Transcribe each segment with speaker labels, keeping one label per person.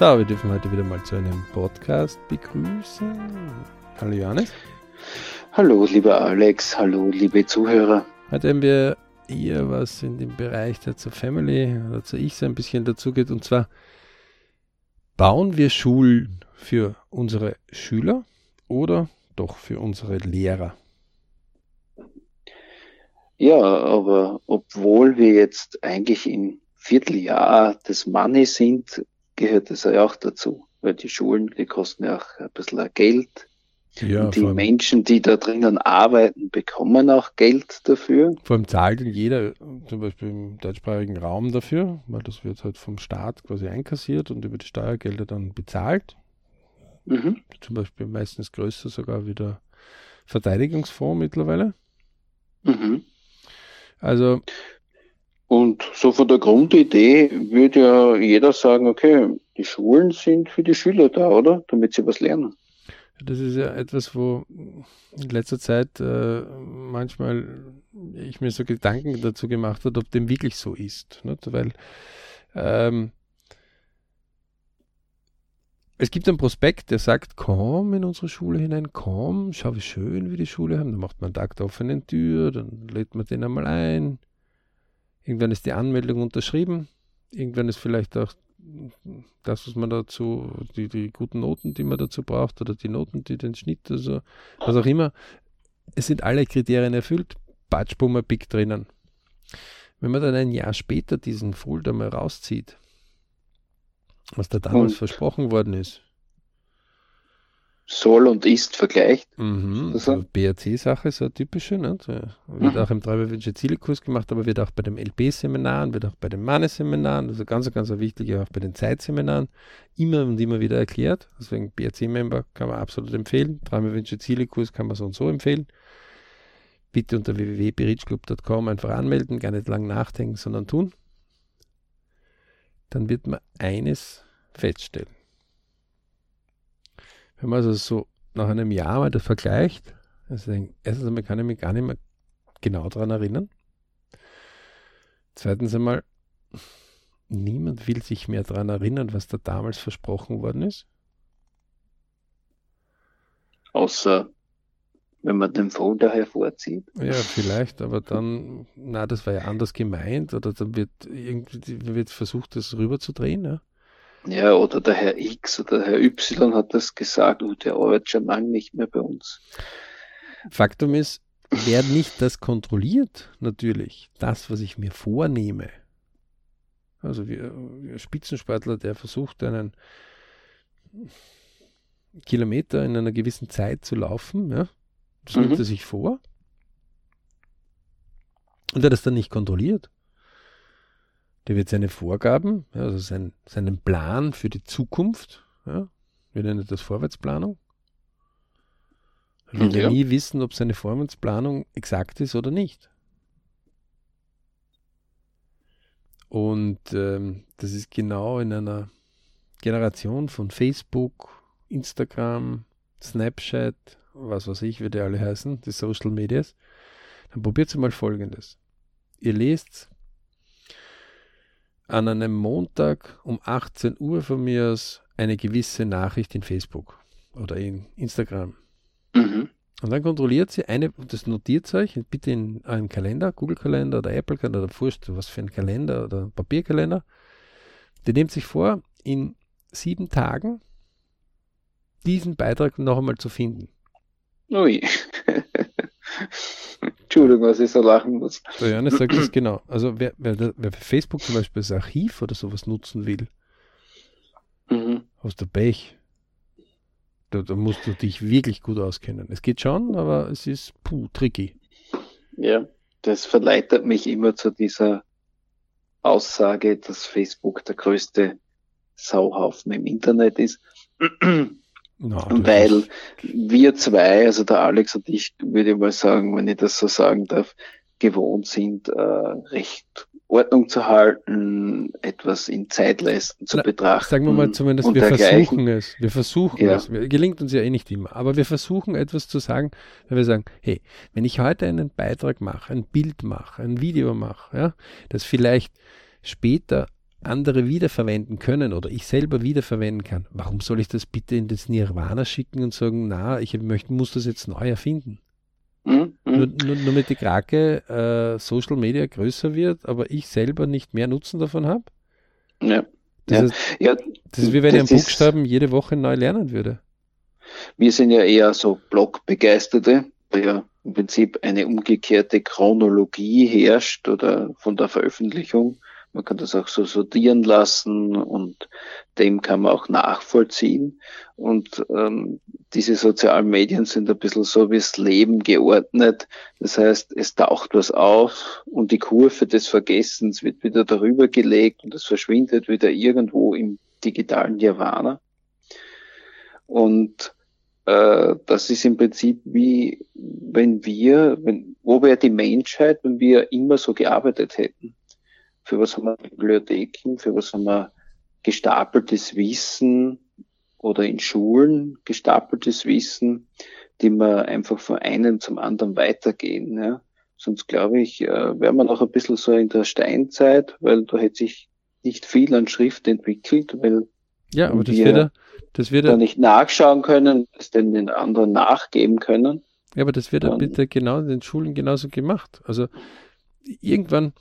Speaker 1: So, wir dürfen heute wieder mal zu einem Podcast begrüßen. Hallo Johannes.
Speaker 2: Hallo, lieber Alex. Hallo, liebe Zuhörer.
Speaker 1: Heute haben wir eher was in dem Bereich, der zur Family oder zur Ich so ein bisschen dazugeht. Und zwar bauen wir Schulen für unsere Schüler oder doch für unsere Lehrer?
Speaker 2: Ja, aber obwohl wir jetzt eigentlich im Vierteljahr des Money sind, gehört das ja auch dazu. Weil die Schulen, die kosten ja auch ein bisschen Geld. Ja, und die Menschen, die da drinnen arbeiten, bekommen auch Geld dafür.
Speaker 1: Vor allem zahlt jeder, zum Beispiel im deutschsprachigen Raum dafür, weil das wird halt vom Staat quasi einkassiert und über die Steuergelder dann bezahlt. Mhm. Zum Beispiel meistens größer sogar wie der Verteidigungsfonds mittlerweile. Mhm. Also.
Speaker 2: Und so von der Grundidee würde ja jeder sagen, okay, die Schulen sind für die Schüler da, oder? Damit sie was lernen.
Speaker 1: Das ist ja etwas, wo in letzter Zeit äh, manchmal ich mir so Gedanken dazu gemacht habe, ob dem wirklich so ist. Nicht? Weil ähm, es gibt einen Prospekt, der sagt, komm in unsere Schule hinein, komm, schau wie schön wir die Schule haben. Dann macht man einen Tag der offenen Tür, dann lädt man den einmal ein. Irgendwann ist die Anmeldung unterschrieben. Irgendwann ist vielleicht auch das, was man dazu, die, die guten Noten, die man dazu braucht, oder die Noten, die den Schnitt, also was auch immer. Es sind alle Kriterien erfüllt. Batschbummer Pick drinnen. Wenn man dann ein Jahr später diesen Folder mal rauszieht, was da damals und versprochen worden ist.
Speaker 2: Soll und ist vergleicht.
Speaker 1: Mhm, also BRC-Sache ist eine typische. Ne? Wird mhm. auch im Treiberwünsche Ziele-Kurs gemacht, aber wird auch bei den LB-Seminaren, wird auch bei den Mannes-Seminaren, also ganz, ganz wichtig, auch bei den Zeitseminaren, immer und immer wieder erklärt. Deswegen BRC-Member kann man absolut empfehlen. Treiberwünsche Ziele-Kurs kann man so und so empfehlen. Bitte unter www.berichclub.com einfach anmelden, gar nicht lang nachdenken, sondern tun dann wird man eines feststellen. Wenn man also so nach einem Jahr mal das vergleicht, also erstens einmal kann ich mich gar nicht mehr genau daran erinnern. Zweitens einmal, niemand will sich mehr daran erinnern, was da damals versprochen worden ist.
Speaker 2: Außer wenn man den Folder hervorzieht.
Speaker 1: Ja, vielleicht, aber dann, na, das war ja anders gemeint, oder dann wird irgendwie wird versucht, das rüberzudrehen, ja.
Speaker 2: Ja, oder der Herr X oder der Herr Y hat das gesagt, und der arbeitet schon lange nicht mehr bei uns.
Speaker 1: Faktum ist, wer nicht das kontrolliert, natürlich, das, was ich mir vornehme. Also wie, wie ein Spitzensportler, der versucht, einen Kilometer in einer gewissen Zeit zu laufen, ja, das nimmt mhm. er sich vor. Und der das dann nicht kontrolliert. Der wird seine Vorgaben, also sein, seinen Plan für die Zukunft, ja, wir nennen das Vorwärtsplanung. Er wird ja. nie wissen, ob seine Vorwärtsplanung exakt ist oder nicht. Und ähm, das ist genau in einer Generation von Facebook, Instagram, Snapchat, was weiß ich, wie die alle heißen, die Social Medias, dann probiert mal folgendes. Ihr lest an einem Montag um 18 Uhr von mir aus eine gewisse Nachricht in Facebook oder in Instagram. Mhm. Und dann kontrolliert sie eine, das notiert euch bitte in einen Kalender, Google-Kalender oder Apple-Kalender oder Furcht, was für ein Kalender oder Papierkalender. Die nehmt sich vor, in sieben Tagen diesen Beitrag noch einmal zu finden.
Speaker 2: Ui. Entschuldigung, was ich so lachen muss.
Speaker 1: Der Johannes sagt es genau. Also wer, wer, wer Facebook zum Beispiel das Archiv oder sowas nutzen will, mhm. aus der Pech. Da, da, musst du dich wirklich gut auskennen. Es geht schon, aber es ist puh, tricky.
Speaker 2: Ja, das verleitet mich immer zu dieser Aussage, dass Facebook der größte Sauhaufen im Internet ist. No, Weil wir zwei, also der Alex und ich, würde ich mal sagen, wenn ich das so sagen darf, gewohnt sind, äh, recht Ordnung zu halten, etwas in Zeitleisten zu Na, betrachten.
Speaker 1: Sagen wir mal zumindest, wir versuchen es. Wir versuchen ja. es. Gelingt uns ja eh nicht immer. Aber wir versuchen etwas zu sagen, wenn wir sagen, hey, wenn ich heute einen Beitrag mache, ein Bild mache, ein Video mache, ja, das vielleicht später andere wiederverwenden können oder ich selber wiederverwenden kann, warum soll ich das bitte in das Nirvana schicken und sagen, na, ich möchte, muss das jetzt neu erfinden? Mhm. Nur, nur, nur, mit der Krake äh, Social Media größer wird, aber ich selber nicht mehr Nutzen davon habe?
Speaker 2: Ja.
Speaker 1: Das, ja. Ist, ja, das ist wie wenn ich einen Buchstaben jede Woche neu lernen würde.
Speaker 2: Wir sind ja eher so Blog-Begeisterte, weil ja im Prinzip eine umgekehrte Chronologie herrscht oder von der Veröffentlichung. Man kann das auch so sortieren lassen und dem kann man auch nachvollziehen. Und ähm, diese sozialen Medien sind ein bisschen so wie das Leben geordnet. Das heißt, es taucht was auf und die Kurve des Vergessens wird wieder darüber gelegt und es verschwindet wieder irgendwo im digitalen Nirvana. Und äh, das ist im Prinzip wie wenn wir, wenn, wo wäre die Menschheit, wenn wir immer so gearbeitet hätten? Für was haben wir Bibliotheken? Für was haben wir gestapeltes Wissen oder in Schulen gestapeltes Wissen, die wir einfach von einem zum anderen weitergehen. Ja? Sonst glaube ich, äh, wäre man noch ein bisschen so in der Steinzeit, weil da hätte sich nicht viel an Schrift entwickelt, weil
Speaker 1: ja, aber das wir wird
Speaker 2: das wird da nicht nachschauen können, es den, den anderen nachgeben können.
Speaker 1: Ja, aber das wird ja bitte genau in den Schulen genauso gemacht. Also irgendwann,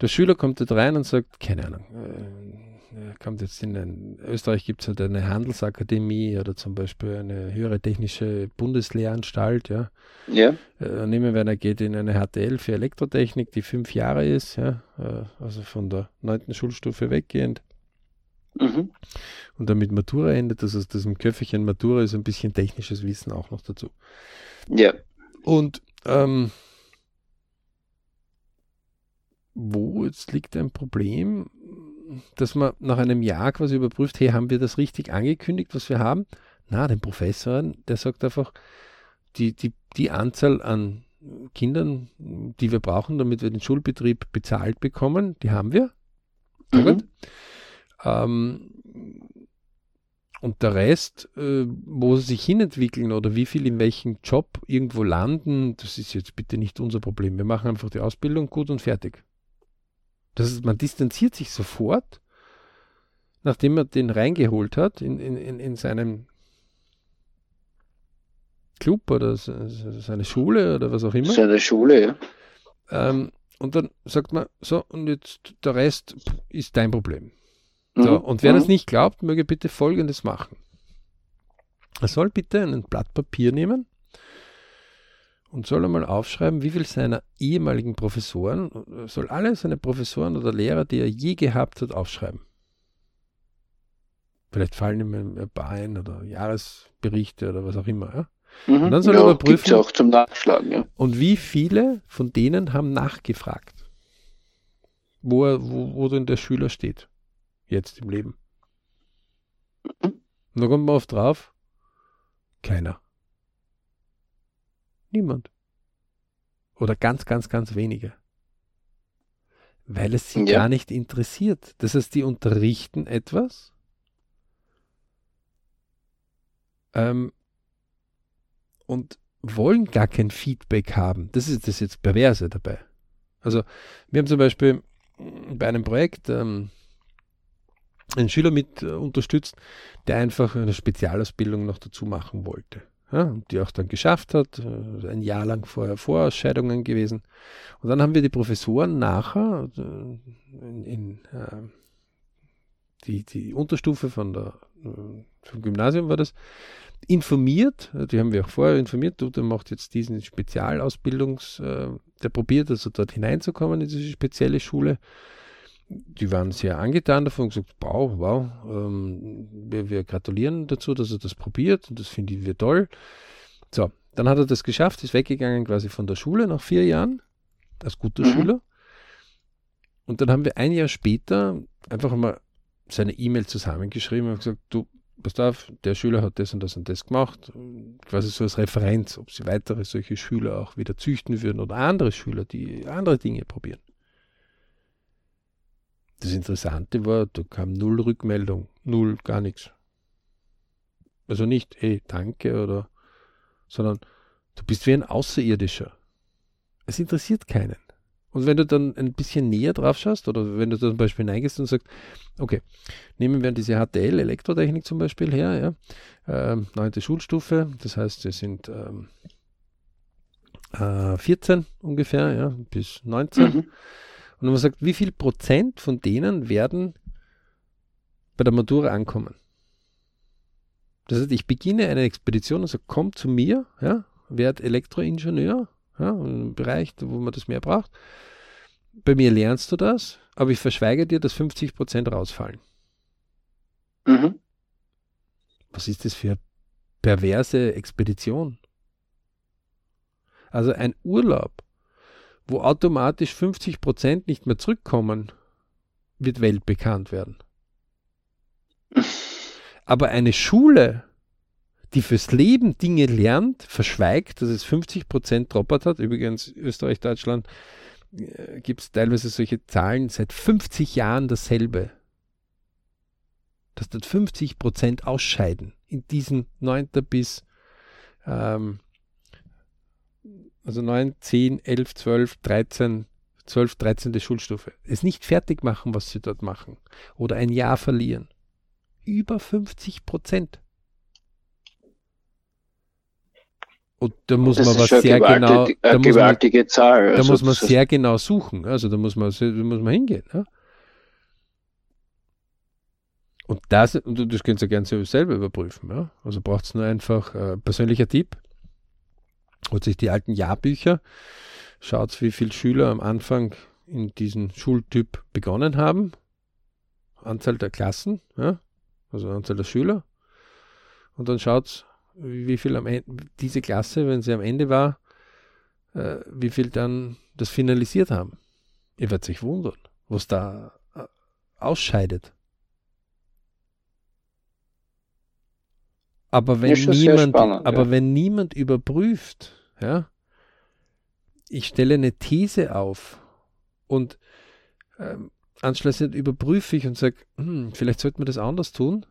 Speaker 1: der Schüler kommt dort rein und sagt, keine Ahnung, äh, kommt jetzt in ein, Österreich gibt es halt eine Handelsakademie oder zum Beispiel eine höhere technische Bundeslehranstalt, ja.
Speaker 2: Ja.
Speaker 1: Äh, nehmen wir, er geht in eine HTL für Elektrotechnik, die fünf Jahre ist, ja, äh, also von der neunten Schulstufe weggehend. Mhm. Und dann mit Matura endet, das heißt, das im Köfferchen Matura ist ein bisschen technisches Wissen auch noch dazu.
Speaker 2: Ja.
Speaker 1: Und ähm, wo jetzt liegt ein Problem, dass man nach einem Jahr quasi überprüft, hey, haben wir das richtig angekündigt, was wir haben? Na, den Professor, der sagt einfach, die, die, die Anzahl an Kindern, die wir brauchen, damit wir den Schulbetrieb bezahlt bekommen, die haben wir. Mhm. Ähm, und der Rest, äh, wo sie sich hinentwickeln oder wie viel in welchem Job irgendwo landen, das ist jetzt bitte nicht unser Problem. Wir machen einfach die Ausbildung gut und fertig. Das ist, man distanziert sich sofort, nachdem man den reingeholt hat in, in, in, in seinem Club oder seine Schule oder was auch immer.
Speaker 2: Seine Schule, ja.
Speaker 1: Ähm, und dann sagt man, so, und jetzt der Rest ist dein Problem. So, mhm. und wer mhm. das nicht glaubt, möge bitte Folgendes machen. Er soll bitte ein Blatt Papier nehmen und soll einmal aufschreiben, wie viel seiner ehemaligen Professoren, soll alle seine Professoren oder Lehrer, die er je gehabt hat, aufschreiben. Vielleicht fallen ihm ein paar ein oder Jahresberichte oder was auch immer. Ja?
Speaker 2: Mhm, und dann soll ja, er überprüfen. auch zum Nachschlagen, ja.
Speaker 1: Und wie viele von denen haben nachgefragt, wo, er, wo, wo denn der Schüler steht jetzt im Leben. Und da kommt man oft drauf, keiner. Niemand. Oder ganz, ganz, ganz wenige. Weil es sie ja. gar nicht interessiert. Das heißt, die unterrichten etwas, ähm, und wollen gar kein Feedback haben. Das ist das jetzt Perverse dabei. Also, wir haben zum Beispiel bei einem Projekt, ähm, einen Schüler mit äh, unterstützt, der einfach eine Spezialausbildung noch dazu machen wollte. Ja, die auch dann geschafft hat, äh, ein Jahr lang vorher Vorausscheidungen gewesen. Und dann haben wir die Professoren nachher äh, in, in äh, die, die Unterstufe von der, vom Gymnasium war das, informiert, die haben wir auch vorher informiert, du, der macht jetzt diesen Spezialausbildungs, äh, der probiert also dort hineinzukommen in diese spezielle Schule die waren sehr angetan davon und gesagt, wow, wow, ähm, wir, wir, gratulieren dazu, dass er das probiert und das finden wir toll. So, dann hat er das geschafft, ist weggegangen quasi von der Schule nach vier Jahren, als guter mhm. Schüler. Und dann haben wir ein Jahr später einfach mal seine E-Mail zusammengeschrieben und gesagt, du, pass auf, der Schüler hat das und das und das gemacht, quasi so als Referenz, ob sie weitere solche Schüler auch wieder züchten würden oder andere Schüler, die andere Dinge probieren. Das Interessante war, da kam null Rückmeldung, null, gar nichts. Also nicht, hey, danke oder, sondern du bist wie ein Außerirdischer. Es interessiert keinen. Und wenn du dann ein bisschen näher drauf schaust, oder wenn du zum Beispiel neigest und sagst, okay, nehmen wir diese HTL, Elektrotechnik zum Beispiel her, ja, ähm, neunte Schulstufe, das heißt, wir sind ähm, äh, 14 ungefähr, ja, bis 19. Mhm. Und man sagt, wie viel Prozent von denen werden bei der Matura ankommen? Das heißt, ich beginne eine Expedition und sage, komm zu mir, ja, werd Elektroingenieur, ja, im Bereich, wo man das mehr braucht. Bei mir lernst du das, aber ich verschweige dir, dass 50 Prozent rausfallen. Mhm. Was ist das für eine perverse Expedition? Also ein Urlaub, wo automatisch 50 Prozent nicht mehr zurückkommen, wird weltbekannt werden. Aber eine Schule, die fürs Leben Dinge lernt, verschweigt, dass es 50 Prozent Droppert hat. Übrigens, Österreich, Deutschland äh, gibt es teilweise solche Zahlen seit 50 Jahren dasselbe. Dass dort 50 Prozent ausscheiden in diesen 9. bis ähm, also 9, 10, 11, 12, 13, 12, 13. Schulstufe. Es nicht fertig machen, was sie dort machen. Oder ein Jahr verlieren. Über 50 Prozent. Und da muss das man was sehr genau. Da muss man, Zahl. Da also muss man sehr genau suchen. Also da muss man, da muss man hingehen. Ja? Und das, und das könnt ihr gerne selber überprüfen. Ja? Also braucht es nur einfach äh, persönlicher Tipp holt sich die alten Jahrbücher, schaut, wie viele Schüler am Anfang in diesem Schultyp begonnen haben, Anzahl der Klassen, ja, also Anzahl der Schüler, und dann schaut, wie viel am Ende, diese Klasse, wenn sie am Ende war, äh, wie viel dann das finalisiert haben. Ihr werdet sich wundern, was da äh, ausscheidet. Aber wenn niemand, aber ja. wenn niemand überprüft, ja, ich stelle eine These auf und ähm, anschließend überprüfe ich und sage, hm, vielleicht sollte man das anders tun,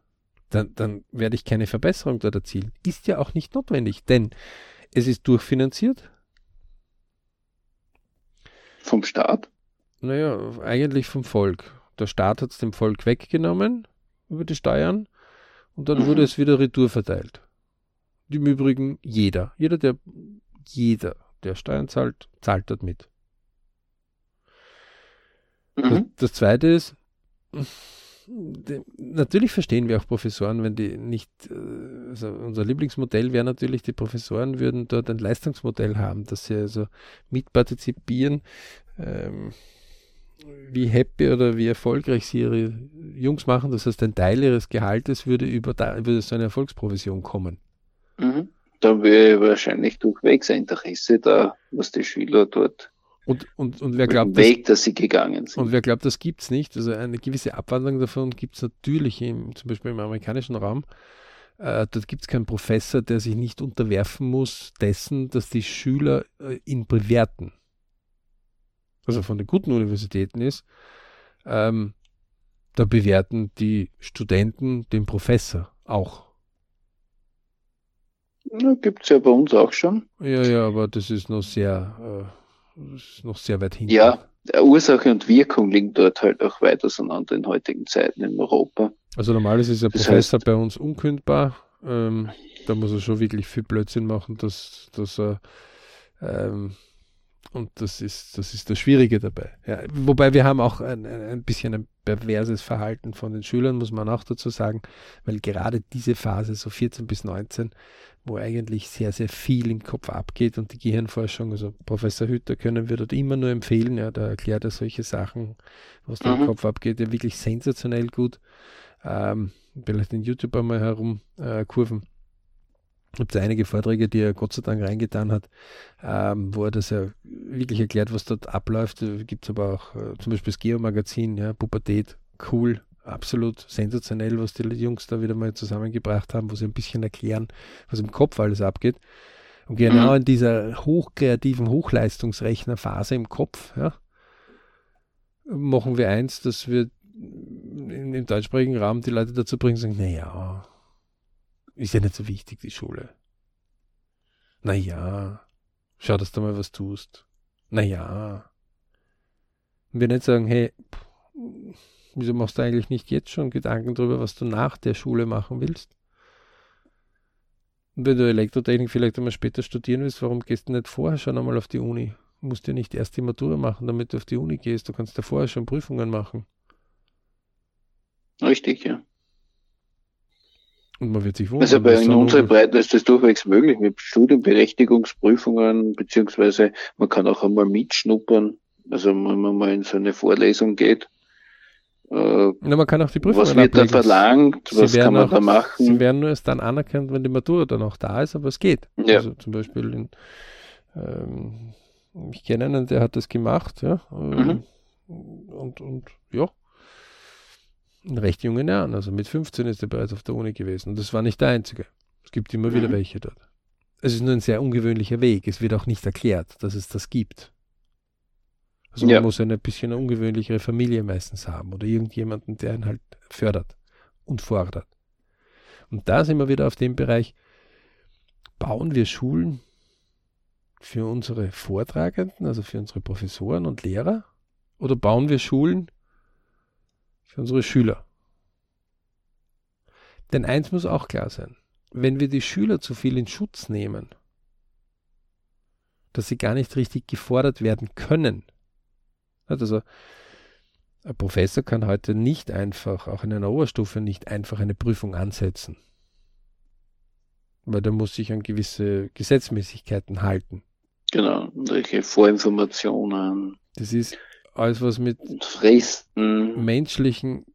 Speaker 1: dann, dann werde ich keine Verbesserung dort erzielen. Ist ja auch nicht notwendig, denn es ist durchfinanziert.
Speaker 2: Vom Staat?
Speaker 1: Naja, eigentlich vom Volk. Der Staat hat es dem Volk weggenommen über die Steuern und dann wurde es wieder retour verteilt. Im Übrigen jeder. Jeder, der, jeder, der Steuern zahlt, zahlt dort mit. Das, mhm. das zweite ist, natürlich verstehen wir auch Professoren, wenn die nicht, äh, also unser Lieblingsmodell wäre natürlich, die Professoren würden dort ein Leistungsmodell haben, dass sie also mitpartizipieren. Ähm, wie happy oder wie erfolgreich sie ihre Jungs machen. Das heißt, ein Teil ihres Gehaltes würde über da, würde so eine Erfolgsprovision kommen.
Speaker 2: Mhm. Da wäre wahrscheinlich durchwegs ein Interesse da, was die Schüler dort
Speaker 1: und, und, und wer glaubt,
Speaker 2: Weg, dass sie gegangen sind.
Speaker 1: Und wer glaubt, das gibt es nicht. Also eine gewisse Abwandlung davon gibt es natürlich im, zum Beispiel im amerikanischen Raum. Äh, dort gibt es keinen Professor, der sich nicht unterwerfen muss dessen, dass die Schüler äh, ihn bewerten also von den guten Universitäten ist, ähm, da bewerten die Studenten den Professor auch.
Speaker 2: Gibt es ja bei uns auch schon.
Speaker 1: Ja, ja, aber das ist noch sehr, äh, ist noch sehr weit hinten.
Speaker 2: Ja, Ursache und Wirkung liegen dort halt auch weit auseinander in heutigen Zeiten in Europa.
Speaker 1: Also normal ist ein Professor heißt, bei uns unkündbar. Ähm, da muss er schon wirklich viel Blödsinn machen, dass, dass er ähm, und das ist, das ist das Schwierige dabei. Ja, wobei wir haben auch ein, ein bisschen ein perverses Verhalten von den Schülern, muss man auch dazu sagen, weil gerade diese Phase, so 14 bis 19, wo eigentlich sehr, sehr viel im Kopf abgeht und die Gehirnforschung, also Professor Hütter können wir dort immer nur empfehlen, ja, da erklärt er solche Sachen, was da mhm. im Kopf abgeht, ja wirklich sensationell gut. Ähm, vielleicht in YouTube einmal herum äh, gibt es einige Vorträge, die er Gott sei Dank reingetan hat, ähm, wo er das ja wirklich erklärt, was dort abläuft. Gibt es aber auch äh, zum Beispiel das Geo-Magazin, ja, Pubertät, cool, absolut sensationell, was die Jungs da wieder mal zusammengebracht haben, wo sie ein bisschen erklären, was im Kopf alles abgeht. Und genau mhm. in dieser hochkreativen Hochleistungsrechnerphase im Kopf, ja, machen wir eins, dass wir im deutschsprachigen Raum die Leute dazu bringen, sagen, naja, ist ja nicht so wichtig, die Schule. Naja, schau, dass du mal was tust. Naja, Und wir nicht sagen, hey, wieso machst du eigentlich nicht jetzt schon Gedanken darüber, was du nach der Schule machen willst? Und wenn du Elektrotechnik vielleicht einmal später studieren willst, warum gehst du nicht vorher schon einmal auf die Uni? Du musst ja nicht erst die Matura machen, damit du auf die Uni gehst. Du kannst ja vorher schon Prüfungen machen.
Speaker 2: Richtig, ja.
Speaker 1: Und man wird sich
Speaker 2: wundern. Also bei in unserer Breite ist das durchwegs möglich mit Studienberechtigungsprüfungen, beziehungsweise man kann auch einmal mitschnuppern. Also wenn man mal in so eine Vorlesung geht.
Speaker 1: Äh, Na, man kann auch die Prüfungen
Speaker 2: Was wird ablegen. da verlangt? was kann man auch, da machen?
Speaker 1: Sie werden nur erst dann anerkannt, wenn die Matura dann auch da ist, aber es geht. Ja. Also zum Beispiel in, ähm, ich kenne einen, der hat das gemacht, ja. Ähm, mhm. Und, und ja, in recht jungen Jahren. Also mit 15 ist er bereits auf der Uni gewesen. Und das war nicht der einzige. Es gibt immer mhm. wieder welche dort. Es ist nur ein sehr ungewöhnlicher Weg. Es wird auch nicht erklärt, dass es das gibt. Also man muss eine bisschen eine ungewöhnlichere Familie meistens haben oder irgendjemanden, der ihn halt fördert und fordert. Und da sind wir wieder auf dem Bereich, bauen wir Schulen für unsere Vortragenden, also für unsere Professoren und Lehrer, oder bauen wir Schulen für unsere Schüler? Denn eins muss auch klar sein, wenn wir die Schüler zu viel in Schutz nehmen, dass sie gar nicht richtig gefordert werden können. Also ein Professor kann heute nicht einfach, auch in einer Oberstufe, nicht einfach eine Prüfung ansetzen. Weil der muss sich an gewisse Gesetzmäßigkeiten halten.
Speaker 2: Genau, welche Vorinformationen.
Speaker 1: Das ist alles, was mit
Speaker 2: Fristen.
Speaker 1: menschlichen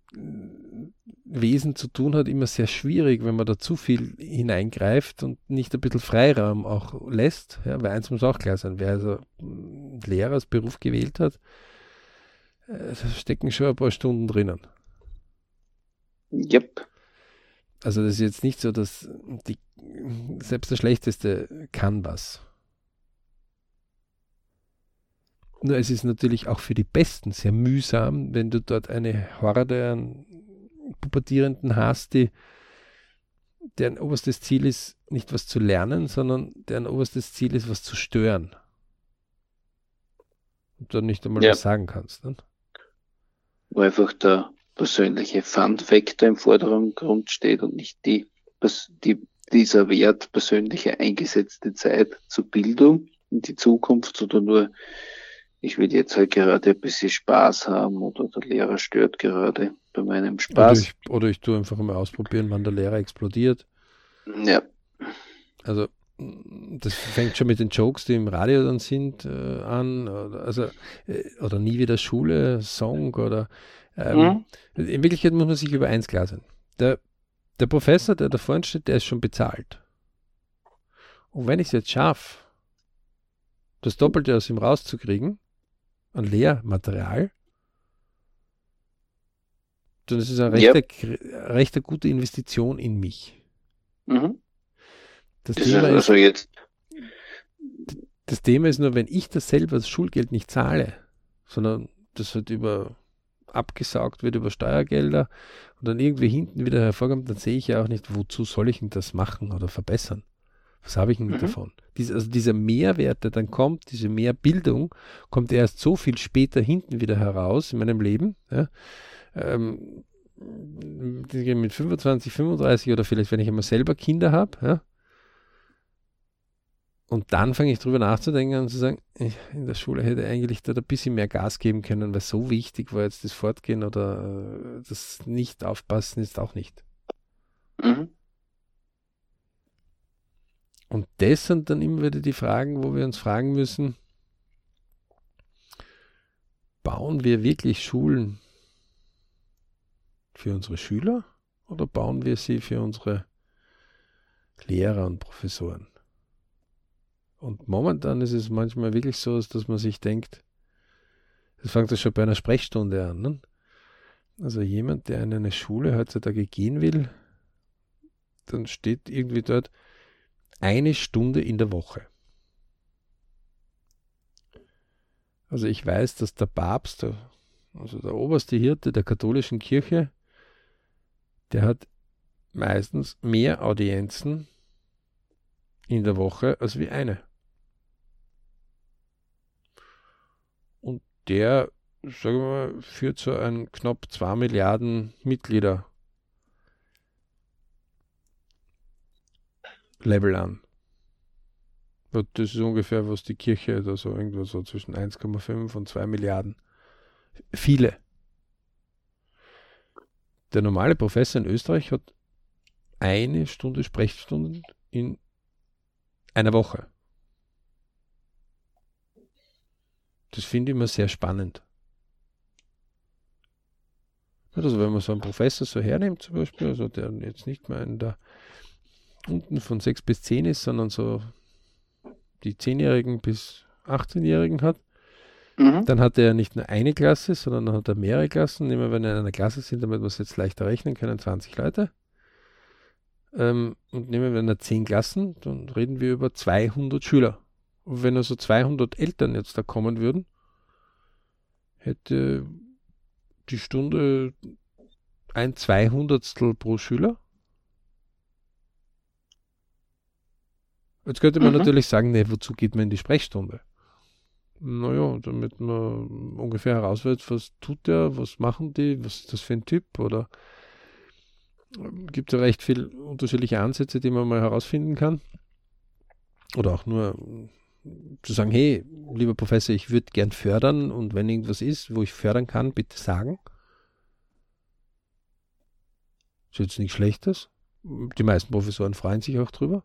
Speaker 1: Wesen zu tun hat, immer sehr schwierig, wenn man da zu viel hineingreift und nicht ein bisschen Freiraum auch lässt. Ja, weil eins muss auch klar sein, wer also Lehrer als Beruf gewählt hat, äh, stecken schon ein paar Stunden drinnen.
Speaker 2: Yep.
Speaker 1: Also das ist jetzt nicht so, dass die, selbst der Schlechteste kann was. Nur es ist natürlich auch für die Besten sehr mühsam, wenn du dort eine Horde an Pubertierenden hast, die deren oberstes Ziel ist, nicht was zu lernen, sondern deren oberstes Ziel ist, was zu stören. Und du nicht einmal ja. was sagen kannst. Ne?
Speaker 2: Wo einfach der persönliche Fun-Faktor im Vordergrund steht und nicht die, die, dieser Wert persönliche eingesetzte Zeit zur Bildung in die Zukunft, sondern nur ich will jetzt halt gerade ein bisschen Spaß haben oder der Lehrer stört gerade bei meinem Spaß.
Speaker 1: Oder ich, oder ich tue einfach mal ausprobieren, wann der Lehrer explodiert.
Speaker 2: Ja.
Speaker 1: Also das fängt schon mit den Jokes, die im Radio dann sind, äh, an. Oder, also, äh, oder nie wieder Schule, Song oder ähm, mhm. in Wirklichkeit muss man sich über eins klar sein. Der, der Professor, der da vorne steht, der ist schon bezahlt. Und wenn ich es jetzt schaffe, das Doppelte aus ihm rauszukriegen, an Lehrmaterial, dann ist es eine recht, yep. recht gute Investition in mich.
Speaker 2: Mhm.
Speaker 1: Das, das, Thema ist, also jetzt das Thema ist nur, wenn ich das selber das Schulgeld nicht zahle, sondern das halt über abgesaugt wird über Steuergelder und dann irgendwie hinten wieder hervorkommt, dann sehe ich ja auch nicht, wozu soll ich denn das machen oder verbessern. Was habe ich denn mhm. davon? Dies, also dieser Mehrwert, der dann kommt, diese Mehrbildung, kommt erst so viel später hinten wieder heraus in meinem Leben. Ja? Ähm, mit 25, 35 oder vielleicht, wenn ich einmal selber Kinder habe. Ja? Und dann fange ich drüber nachzudenken und zu sagen, in der Schule hätte ich eigentlich da ein bisschen mehr Gas geben können, weil so wichtig war jetzt das Fortgehen oder das Nicht-Aufpassen ist auch nicht. Mhm. Und das sind dann immer wieder die Fragen, wo wir uns fragen müssen, bauen wir wirklich Schulen für unsere Schüler oder bauen wir sie für unsere Lehrer und Professoren? Und momentan ist es manchmal wirklich so, dass man sich denkt, das fängt ja schon bei einer Sprechstunde an. Ne? Also jemand, der in eine Schule heutzutage gehen will, dann steht irgendwie dort, eine Stunde in der Woche. Also ich weiß, dass der Papst, also der oberste Hirte der katholischen Kirche, der hat meistens mehr Audienzen in der Woche als wie eine. Und der sagen wir mal, führt so ein knapp 2 Milliarden Mitglieder Level an. Das ist ungefähr, was die Kirche da so irgendwo so zwischen 1,5 und 2 Milliarden. Viele. Der normale Professor in Österreich hat eine Stunde Sprechstunden in einer Woche. Das finde ich immer sehr spannend. Also wenn man so einen Professor so hernimmt zum Beispiel, also der jetzt nicht mehr in der unten von 6 bis 10 ist, sondern so die 10-Jährigen bis 18-Jährigen hat, mhm. dann hat er nicht nur eine Klasse, sondern dann hat er mehrere Klassen. Nehmen wir, wenn er in einer Klasse sind, damit wir es jetzt leichter rechnen können, 20 Leute. Ähm, und nehmen wir, wenn er 10 Klassen, dann reden wir über 200 Schüler. Und wenn also 200 Eltern jetzt da kommen würden, hätte die Stunde ein Zweihundertstel pro Schüler. Jetzt könnte man mhm. natürlich sagen, ne, wozu geht man in die Sprechstunde? Naja, damit man ungefähr herausfindet, was tut der, was machen die, was ist das für ein Typ oder gibt ja recht viele unterschiedliche Ansätze, die man mal herausfinden kann. Oder auch nur zu sagen, hey, lieber Professor, ich würde gern fördern und wenn irgendwas ist, wo ich fördern kann, bitte sagen. Ist jetzt nichts Schlechtes. Die meisten Professoren freuen sich auch drüber.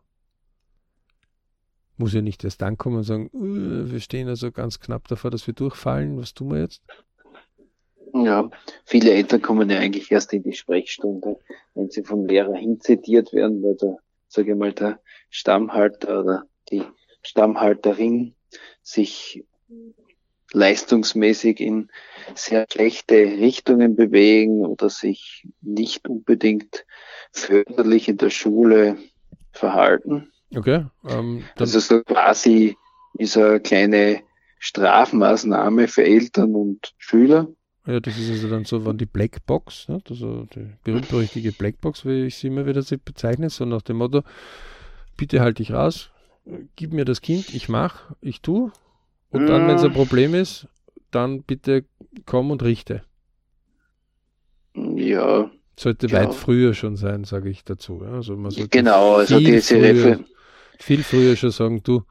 Speaker 1: Muss ja nicht erst dann kommen und sagen, uh, wir stehen also ganz knapp davor, dass wir durchfallen. Was tun wir jetzt?
Speaker 2: Ja, viele Eltern kommen ja eigentlich erst in die Sprechstunde, wenn sie vom Lehrer hinzitiert werden, weil der, sage ich mal, der Stammhalter oder die Stammhalterin sich leistungsmäßig in sehr schlechte Richtungen bewegen oder sich nicht unbedingt förderlich in der Schule verhalten.
Speaker 1: Okay.
Speaker 2: Ähm, also so quasi ist eine kleine Strafmaßnahme für Eltern und Schüler.
Speaker 1: Ja, das ist also dann so, wenn die Blackbox, ne? also die berühmt-berüchtigte Blackbox, wie ich sie immer wieder bezeichne, so nach dem Motto, bitte halte ich raus, gib mir das Kind, ich mach, ich tu. Und dann, wenn es ein Problem ist, dann bitte komm und richte.
Speaker 2: Ja.
Speaker 1: Sollte ja. weit früher schon sein, sage ich dazu. Also man sollte
Speaker 2: genau, also diese
Speaker 1: früher, viel früher schon sagen, du.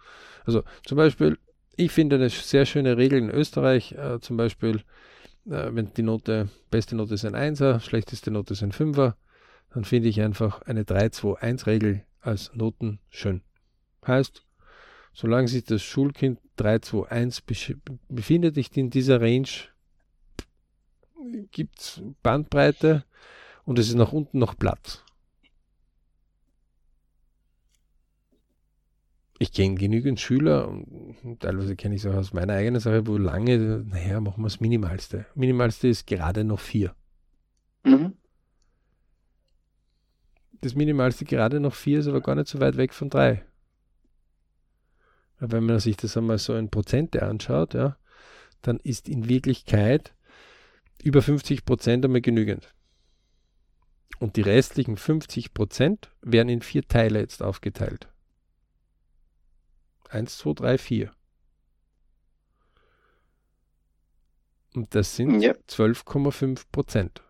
Speaker 1: Also zum Beispiel, ich finde eine sehr schöne Regel in Österreich, äh, zum Beispiel, äh, wenn die Note, beste Note ist ein Einser, schlechteste Note ist ein Fünfer, dann finde ich einfach eine 3-2-1-Regel als Noten schön. Heißt, solange sich das Schulkind 321 befindet, nicht in dieser Range, gibt es Bandbreite und es ist nach unten noch Platz. Ich kenne genügend Schüler, und teilweise kenne ich es auch aus meiner eigenen Sache, wo lange, naja, machen wir das Minimalste. Minimalste ist gerade noch vier. Mhm. Das Minimalste gerade noch vier ist aber gar nicht so weit weg von drei. Wenn man sich das einmal so in Prozente anschaut, ja, dann ist in Wirklichkeit über 50 Prozent einmal genügend. Und die restlichen 50 Prozent werden in vier Teile jetzt aufgeteilt. 1, 2, 3, 4. Und das sind ja. 12,5 Prozent.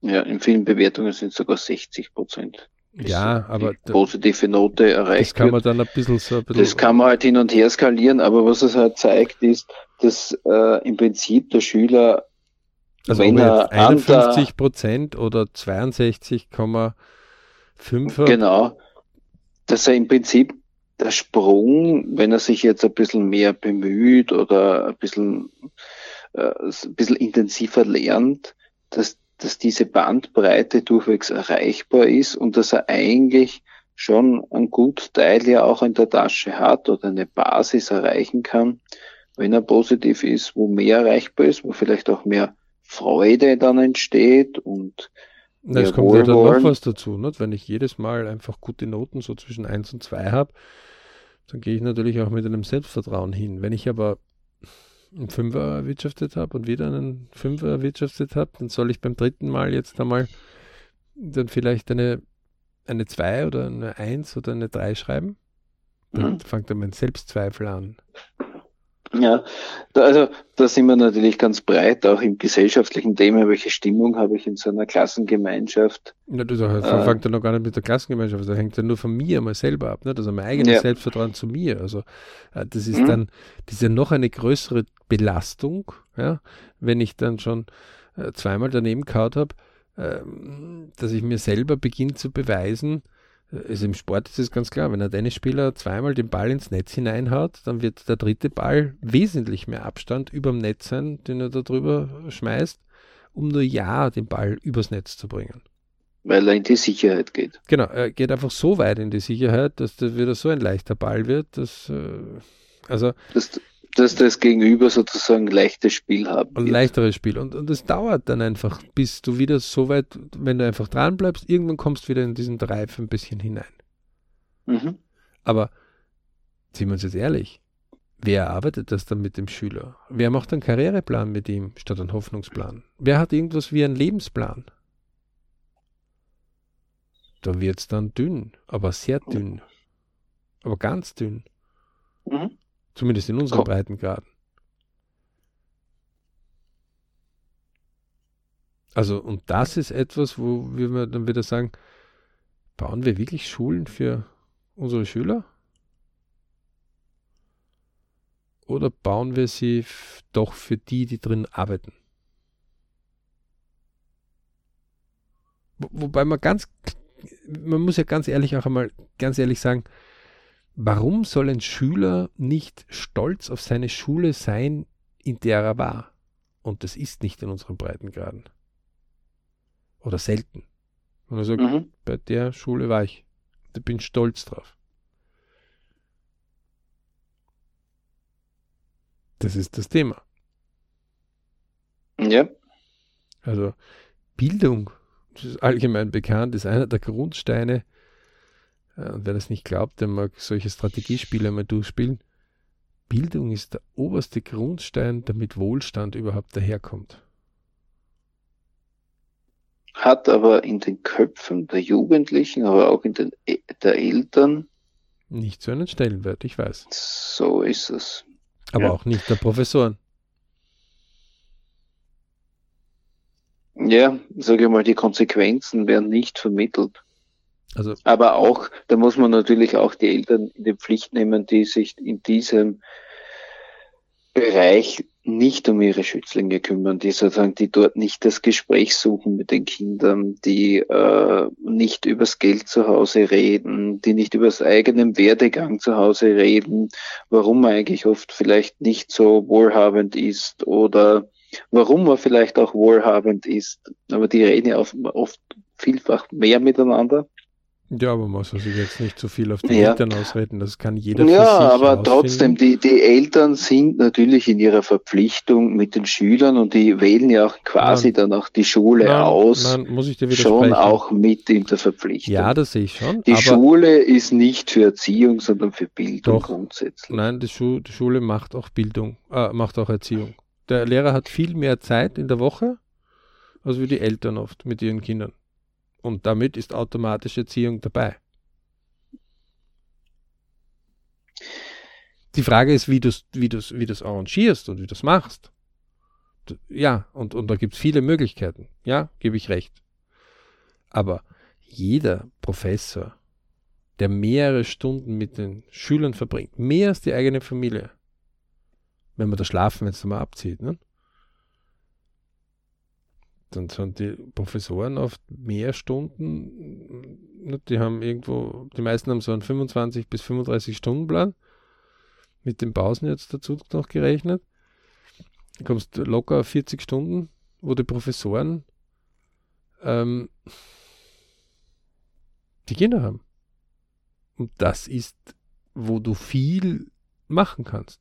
Speaker 2: Ja, in vielen Bewertungen sind es sogar 60 Prozent
Speaker 1: ja, aber
Speaker 2: positive Note erreicht
Speaker 1: Das kann man dann ein bisschen so ein
Speaker 2: bisschen Das kann man halt hin und her skalieren, aber was es halt zeigt, ist, dass äh, im Prinzip der Schüler
Speaker 1: also wenn er 51 Prozent oder 62,5
Speaker 2: Genau, dass er im Prinzip der Sprung, wenn er sich jetzt ein bisschen mehr bemüht oder ein bisschen, äh, ein bisschen intensiver lernt, dass dass diese Bandbreite durchwegs erreichbar ist und dass er eigentlich schon einen guten Teil ja auch in der Tasche hat oder eine Basis erreichen kann, wenn er positiv ist, wo mehr erreichbar ist, wo vielleicht auch mehr Freude dann entsteht und
Speaker 1: Na, es kommt ja dann noch was dazu, nicht? wenn ich jedes Mal einfach gute Noten so zwischen 1 und 2 habe, dann gehe ich natürlich auch mit einem Selbstvertrauen hin. Wenn ich aber einen Fünfer erwirtschaftet habe und wieder einen Fünfer erwirtschaftet habe, dann soll ich beim dritten Mal jetzt einmal dann vielleicht eine, eine 2 oder eine 1 oder eine 3 schreiben. Dann mhm. fängt dann mein Selbstzweifel an.
Speaker 2: Ja, da, also da sind wir natürlich ganz breit, auch im gesellschaftlichen Thema, welche Stimmung habe ich in so einer Klassengemeinschaft.
Speaker 1: Ja, das äh, fängt ja noch gar nicht mit der Klassengemeinschaft, das hängt ja nur von mir mal selber ab, ne? also mein eigenes ja. Selbstvertrauen zu mir. Also äh, das ist mhm. dann, das ist ja noch eine größere Belastung, ja, wenn ich dann schon äh, zweimal daneben kaut habe, äh, dass ich mir selber beginne zu beweisen, also im Sport ist es ganz klar, wenn ein Tennisspieler zweimal den Ball ins Netz hineinhaut, dann wird der dritte Ball wesentlich mehr Abstand über dem Netz sein, den er da drüber schmeißt, um nur ja den Ball übers Netz zu bringen.
Speaker 2: Weil er in die Sicherheit geht.
Speaker 1: Genau, er geht einfach so weit in die Sicherheit, dass das wieder so ein leichter Ball wird, dass äh, also
Speaker 2: das, dass das Gegenüber sozusagen ein leichtes Spiel haben.
Speaker 1: Ein leichteres Spiel. Und, und das dauert dann einfach, bis du wieder so weit, wenn du einfach dran bleibst, irgendwann kommst du wieder in diesen Drive ein bisschen hinein. Mhm. Aber, sind wir uns jetzt ehrlich, wer arbeitet das dann mit dem Schüler? Wer macht einen Karriereplan mit ihm statt einen Hoffnungsplan? Wer hat irgendwas wie einen Lebensplan? Da wird es dann dünn, aber sehr dünn. Aber ganz dünn. Mhm. Zumindest in unseren Komm. Breitengraden. Also, und das ist etwas, wo wir dann wieder sagen, bauen wir wirklich Schulen für unsere Schüler? Oder bauen wir sie doch für die, die drin arbeiten? Wo, wobei man ganz, man muss ja ganz ehrlich auch einmal, ganz ehrlich sagen, Warum soll ein Schüler nicht stolz auf seine Schule sein, in der er war? Und das ist nicht in unseren Breitengraden. Oder selten. Und er sagt, mhm. bei der Schule war ich. Da bin stolz drauf. Das ist das Thema.
Speaker 2: Ja.
Speaker 1: Also Bildung, das ist allgemein bekannt, ist einer der Grundsteine und wer das nicht glaubt, der mag solche Strategiespiele mal durchspielen. Bildung ist der oberste Grundstein, damit Wohlstand überhaupt daherkommt.
Speaker 2: Hat aber in den Köpfen der Jugendlichen, aber auch in den e-, der Eltern
Speaker 1: nicht so einen Stellenwert, ich weiß.
Speaker 2: So ist es.
Speaker 1: Aber ja. auch nicht der Professoren.
Speaker 2: Ja, sage ich mal, die Konsequenzen werden nicht vermittelt.
Speaker 1: Also,
Speaker 2: Aber auch, da muss man natürlich auch die Eltern in die Pflicht nehmen, die sich in diesem Bereich nicht um ihre Schützlinge kümmern, die sozusagen, die dort nicht das Gespräch suchen mit den Kindern, die äh, nicht übers Geld zu Hause reden, die nicht übers eigenen Werdegang zu Hause reden, warum man eigentlich oft vielleicht nicht so wohlhabend ist oder warum man vielleicht auch wohlhabend ist. Aber die reden ja oft, oft vielfach mehr miteinander
Speaker 1: ja, aber man soll sich jetzt nicht zu viel auf die ja. Eltern ausreden, das kann jeder
Speaker 2: Ja, aber trotzdem, die, die Eltern sind natürlich in ihrer Verpflichtung mit den Schülern und die wählen ja auch quasi nein. dann auch die Schule nein, aus.
Speaker 1: Nein, muss ich dir
Speaker 2: schon auch mit in der Verpflichtung.
Speaker 1: Ja, das sehe ich schon.
Speaker 2: Die Schule ist nicht für Erziehung, sondern für Bildung doch, grundsätzlich.
Speaker 1: Nein, die, Schu die Schule macht auch Bildung, äh, macht auch Erziehung. Der Lehrer hat viel mehr Zeit in der Woche, als wie die Eltern oft mit ihren Kindern. Und damit ist automatische Erziehung dabei. Die Frage ist, wie du es wie wie arrangierst und wie du es machst. Ja, und, und da gibt es viele Möglichkeiten. Ja, gebe ich recht. Aber jeder Professor, der mehrere Stunden mit den Schülern verbringt, mehr als die eigene Familie, wenn man da schlafen jetzt mal abzieht, ne? Dann sind die Professoren oft mehr Stunden, die haben irgendwo, die meisten haben so einen 25 bis 35 Stunden Plan, mit den Pausen jetzt dazu noch gerechnet. Du kommst locker auf 40 Stunden, wo die Professoren ähm, die Kinder haben. Und das ist, wo du viel machen kannst.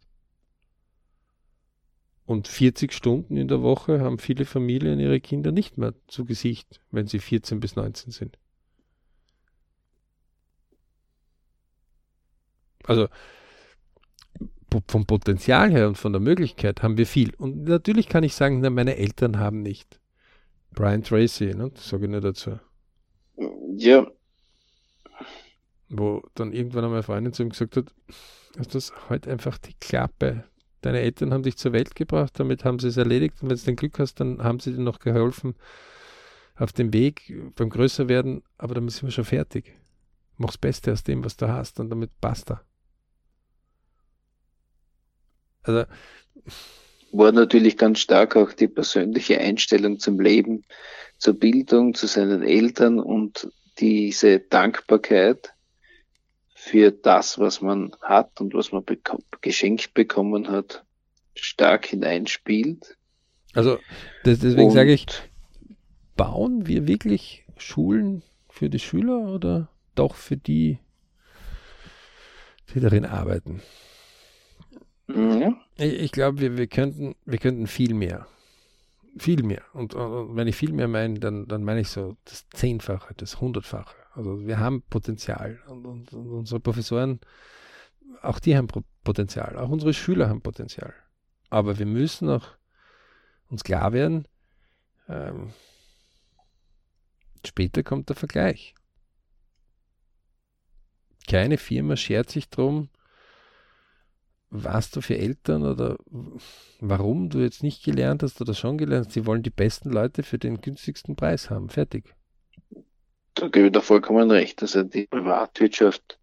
Speaker 1: Und 40 Stunden in der Woche haben viele Familien ihre Kinder nicht mehr zu Gesicht, wenn sie 14 bis 19 sind. Also vom Potenzial her und von der Möglichkeit haben wir viel. Und natürlich kann ich sagen, na, meine Eltern haben nicht. Brian Tracy, ne? das sage ich nur dazu.
Speaker 2: Ja.
Speaker 1: Wo dann irgendwann einmal Freundin zu ihm gesagt hat, dass das halt einfach die Klappe Deine Eltern haben dich zur Welt gebracht, damit haben sie es erledigt. Und wenn du den Glück hast, dann haben sie dir noch geholfen auf dem Weg beim Größerwerden. Aber dann sind wir schon fertig. Mach's Beste aus dem, was du hast, und damit basta.
Speaker 2: Also. War natürlich ganz stark auch die persönliche Einstellung zum Leben, zur Bildung, zu seinen Eltern und diese Dankbarkeit für das, was man hat und was man geschenkt bekommen hat, stark hineinspielt.
Speaker 1: Also deswegen und sage ich, bauen wir wirklich Schulen für die Schüler oder doch für die, die darin arbeiten? Ja. Ich, ich glaube, wir, wir, könnten, wir könnten viel mehr. Viel mehr. Und, und wenn ich viel mehr meine, dann, dann meine ich so das Zehnfache, das Hundertfache. Also wir haben Potenzial und, und, und unsere Professoren, auch die haben Potenzial, auch unsere Schüler haben Potenzial. Aber wir müssen auch uns klar werden, ähm, später kommt der Vergleich. Keine Firma schert sich drum, was du für Eltern oder warum du jetzt nicht gelernt hast oder schon gelernt hast. Sie wollen die besten Leute für den günstigsten Preis haben. Fertig.
Speaker 2: Da gebe ich da vollkommen recht. Also die Privatwirtschaft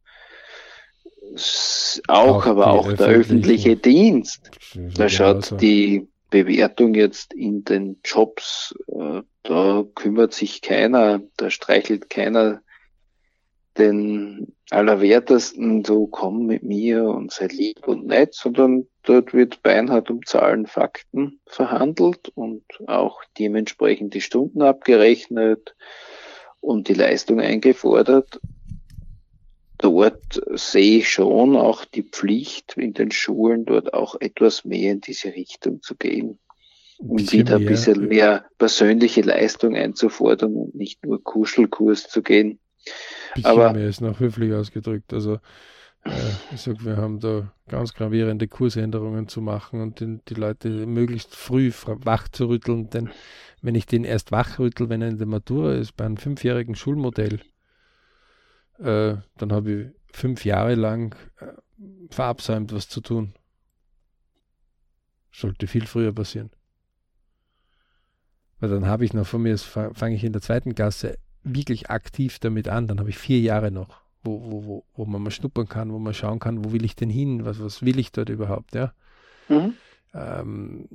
Speaker 2: auch, auch aber auch der öffentliche Dienst. Da schaut so. die Bewertung jetzt in den Jobs, äh, da kümmert sich keiner, da streichelt keiner den Allerwertesten, so komm mit mir und sei lieb und nett, sondern dort wird beinhart um Zahlen, Fakten verhandelt und auch dementsprechend die Stunden abgerechnet und die Leistung eingefordert. Dort sehe ich schon auch die Pflicht in den Schulen, dort auch etwas mehr in diese Richtung zu gehen. Um wieder ein bisschen mehr persönliche Leistung einzufordern und nicht nur Kuschelkurs zu gehen.
Speaker 1: Bisschen Aber, mehr ist noch höflich ausgedrückt. Also ich sag, wir haben da ganz gravierende Kursänderungen zu machen und den, die Leute möglichst früh wach zu rütteln, denn wenn ich den erst wachrüttel, wenn er in der Matura ist, bei einem fünfjährigen Schulmodell, äh, dann habe ich fünf Jahre lang äh, verabsäumt, was zu tun. Sollte viel früher passieren. Weil dann habe ich noch von mir, fange ich in der zweiten Klasse wirklich aktiv damit an, dann habe ich vier Jahre noch, wo, wo, wo, wo man mal schnuppern kann, wo man schauen kann, wo will ich denn hin, was, was will ich dort überhaupt, ja. Mhm. Ähm,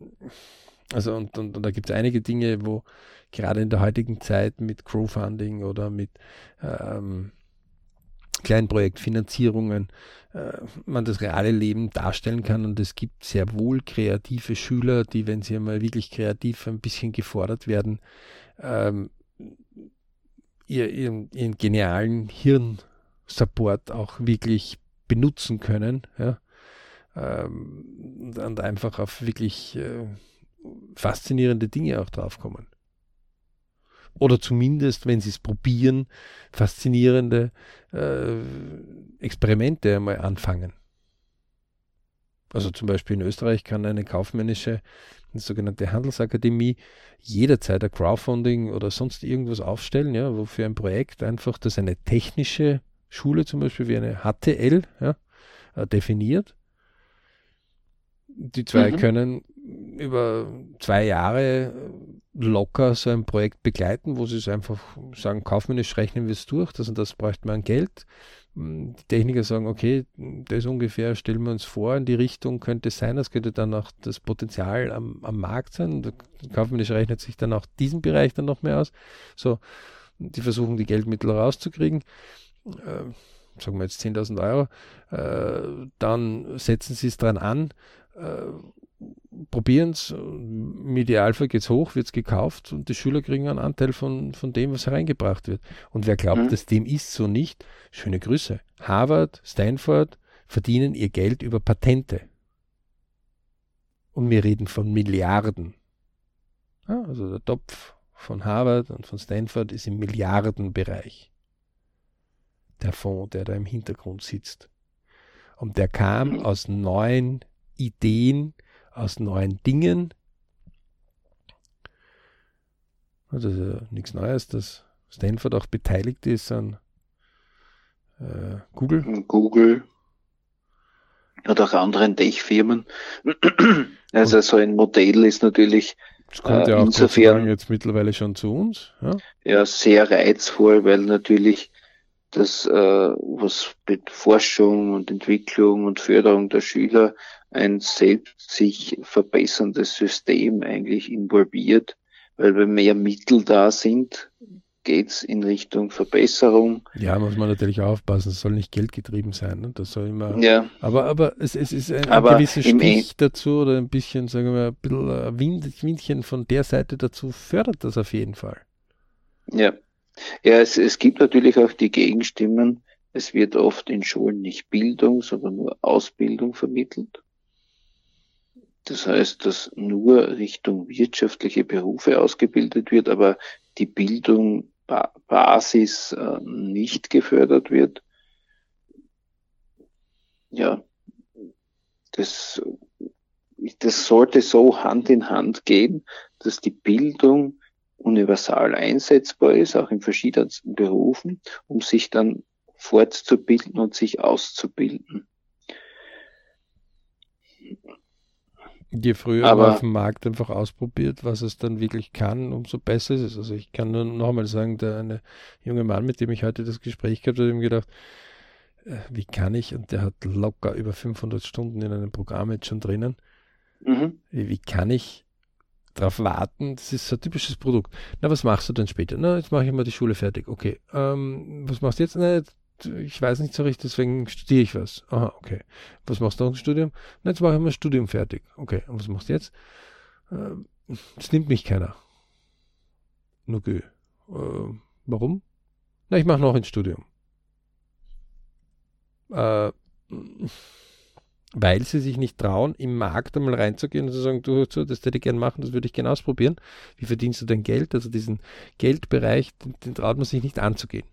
Speaker 1: also und, und, und da gibt es einige Dinge, wo gerade in der heutigen Zeit mit Crowdfunding oder mit ähm, Kleinprojektfinanzierungen äh, man das reale Leben darstellen kann. Und es gibt sehr wohl kreative Schüler, die, wenn sie einmal wirklich kreativ ein bisschen gefordert werden, ähm, ihr, ihren, ihren genialen Hirnsupport auch wirklich benutzen können. Ja? Ähm, und einfach auf wirklich äh, faszinierende Dinge auch draufkommen. Oder zumindest, wenn sie es probieren, faszinierende äh, Experimente einmal anfangen. Also zum Beispiel in Österreich kann eine kaufmännische, eine sogenannte Handelsakademie jederzeit ein Crowdfunding oder sonst irgendwas aufstellen, ja, wo für ein Projekt einfach das eine technische Schule zum Beispiel wie eine HTL ja, äh, definiert. Die zwei mhm. können über zwei Jahre locker so ein Projekt begleiten, wo sie es einfach sagen, kaufmännisch rechnen wir es durch, das und das bräuchte man Geld. Die Techniker sagen, okay, das ungefähr stellen wir uns vor, in die Richtung könnte es sein, das könnte dann auch das Potenzial am, am Markt sein. Kaufmännisch rechnet sich dann auch diesen Bereich dann noch mehr aus. So, die versuchen die Geldmittel rauszukriegen. Äh, sagen wir jetzt 10.000 Euro, äh, dann setzen sie es dran an, äh, probieren es, im Idealfall geht es hoch, wird es gekauft und die Schüler kriegen einen Anteil von, von dem, was hereingebracht wird. Und wer glaubt, mhm. dass dem ist so nicht, schöne Grüße. Harvard, Stanford verdienen ihr Geld über Patente. Und wir reden von Milliarden. Ja, also der Topf von Harvard und von Stanford ist im Milliardenbereich. Der Fonds, der da im Hintergrund sitzt. Und der kam aus neuen Ideen, aus neuen Dingen. Also ja nichts Neues, dass Stanford auch beteiligt ist an äh, Google.
Speaker 2: Google. oder auch anderen Tech-Firmen. Also so ein Modell ist natürlich
Speaker 1: das kommt ja auch insofern jetzt mittlerweile schon zu uns.
Speaker 2: Ja, ja sehr reizvoll, weil natürlich das, äh, was mit Forschung und Entwicklung und Förderung der Schüler ein selbst sich verbesserndes System eigentlich involviert, weil wenn mehr Mittel da sind, geht's in Richtung Verbesserung.
Speaker 1: Ja, muss man natürlich aufpassen, es soll nicht geldgetrieben sein. Ne? Das soll immer.
Speaker 2: Ja.
Speaker 1: Aber, aber es, es ist ein, ein gewisser Stich dazu oder ein bisschen, sagen wir, ein bisschen ein Wind, Windchen von der Seite dazu fördert das auf jeden Fall.
Speaker 2: Ja. Ja, es, es gibt natürlich auch die Gegenstimmen. Es wird oft in Schulen nicht Bildung, sondern nur Ausbildung vermittelt. Das heißt, dass nur Richtung wirtschaftliche Berufe ausgebildet wird, aber die Bildung Basis äh, nicht gefördert wird. Ja, das, das sollte so Hand in Hand gehen, dass die Bildung universal einsetzbar ist, auch in verschiedensten Berufen, um sich dann fortzubilden und sich auszubilden.
Speaker 1: Je früher Aber, man auf dem Markt einfach ausprobiert, was es dann wirklich kann, umso besser ist es. Also ich kann nur nochmal sagen, der eine junge Mann, mit dem ich heute das Gespräch gehabt habe, hat ihm gedacht, äh, wie kann ich, und der hat locker über 500 Stunden in einem Programm jetzt schon drinnen, mhm. wie, wie kann ich darauf warten, das ist so ein typisches Produkt. Na, was machst du denn später? Na, jetzt mache ich mal die Schule fertig. Okay, ähm, was machst du jetzt? Na, ich weiß nicht so richtig, deswegen studiere ich was. Aha, okay. Was machst du noch im Studium? Na, jetzt mache ich mein Studium fertig. Okay, und was machst du jetzt? Äh, das nimmt mich keiner. Nur geh. Äh, warum? Na, ich mache noch ein Studium. Äh, weil sie sich nicht trauen, im Markt einmal reinzugehen und zu sagen, du, so, das hätte ich gerne machen, das würde ich gerne ausprobieren. Wie verdienst du dein Geld? Also diesen Geldbereich, den, den traut man sich nicht anzugehen.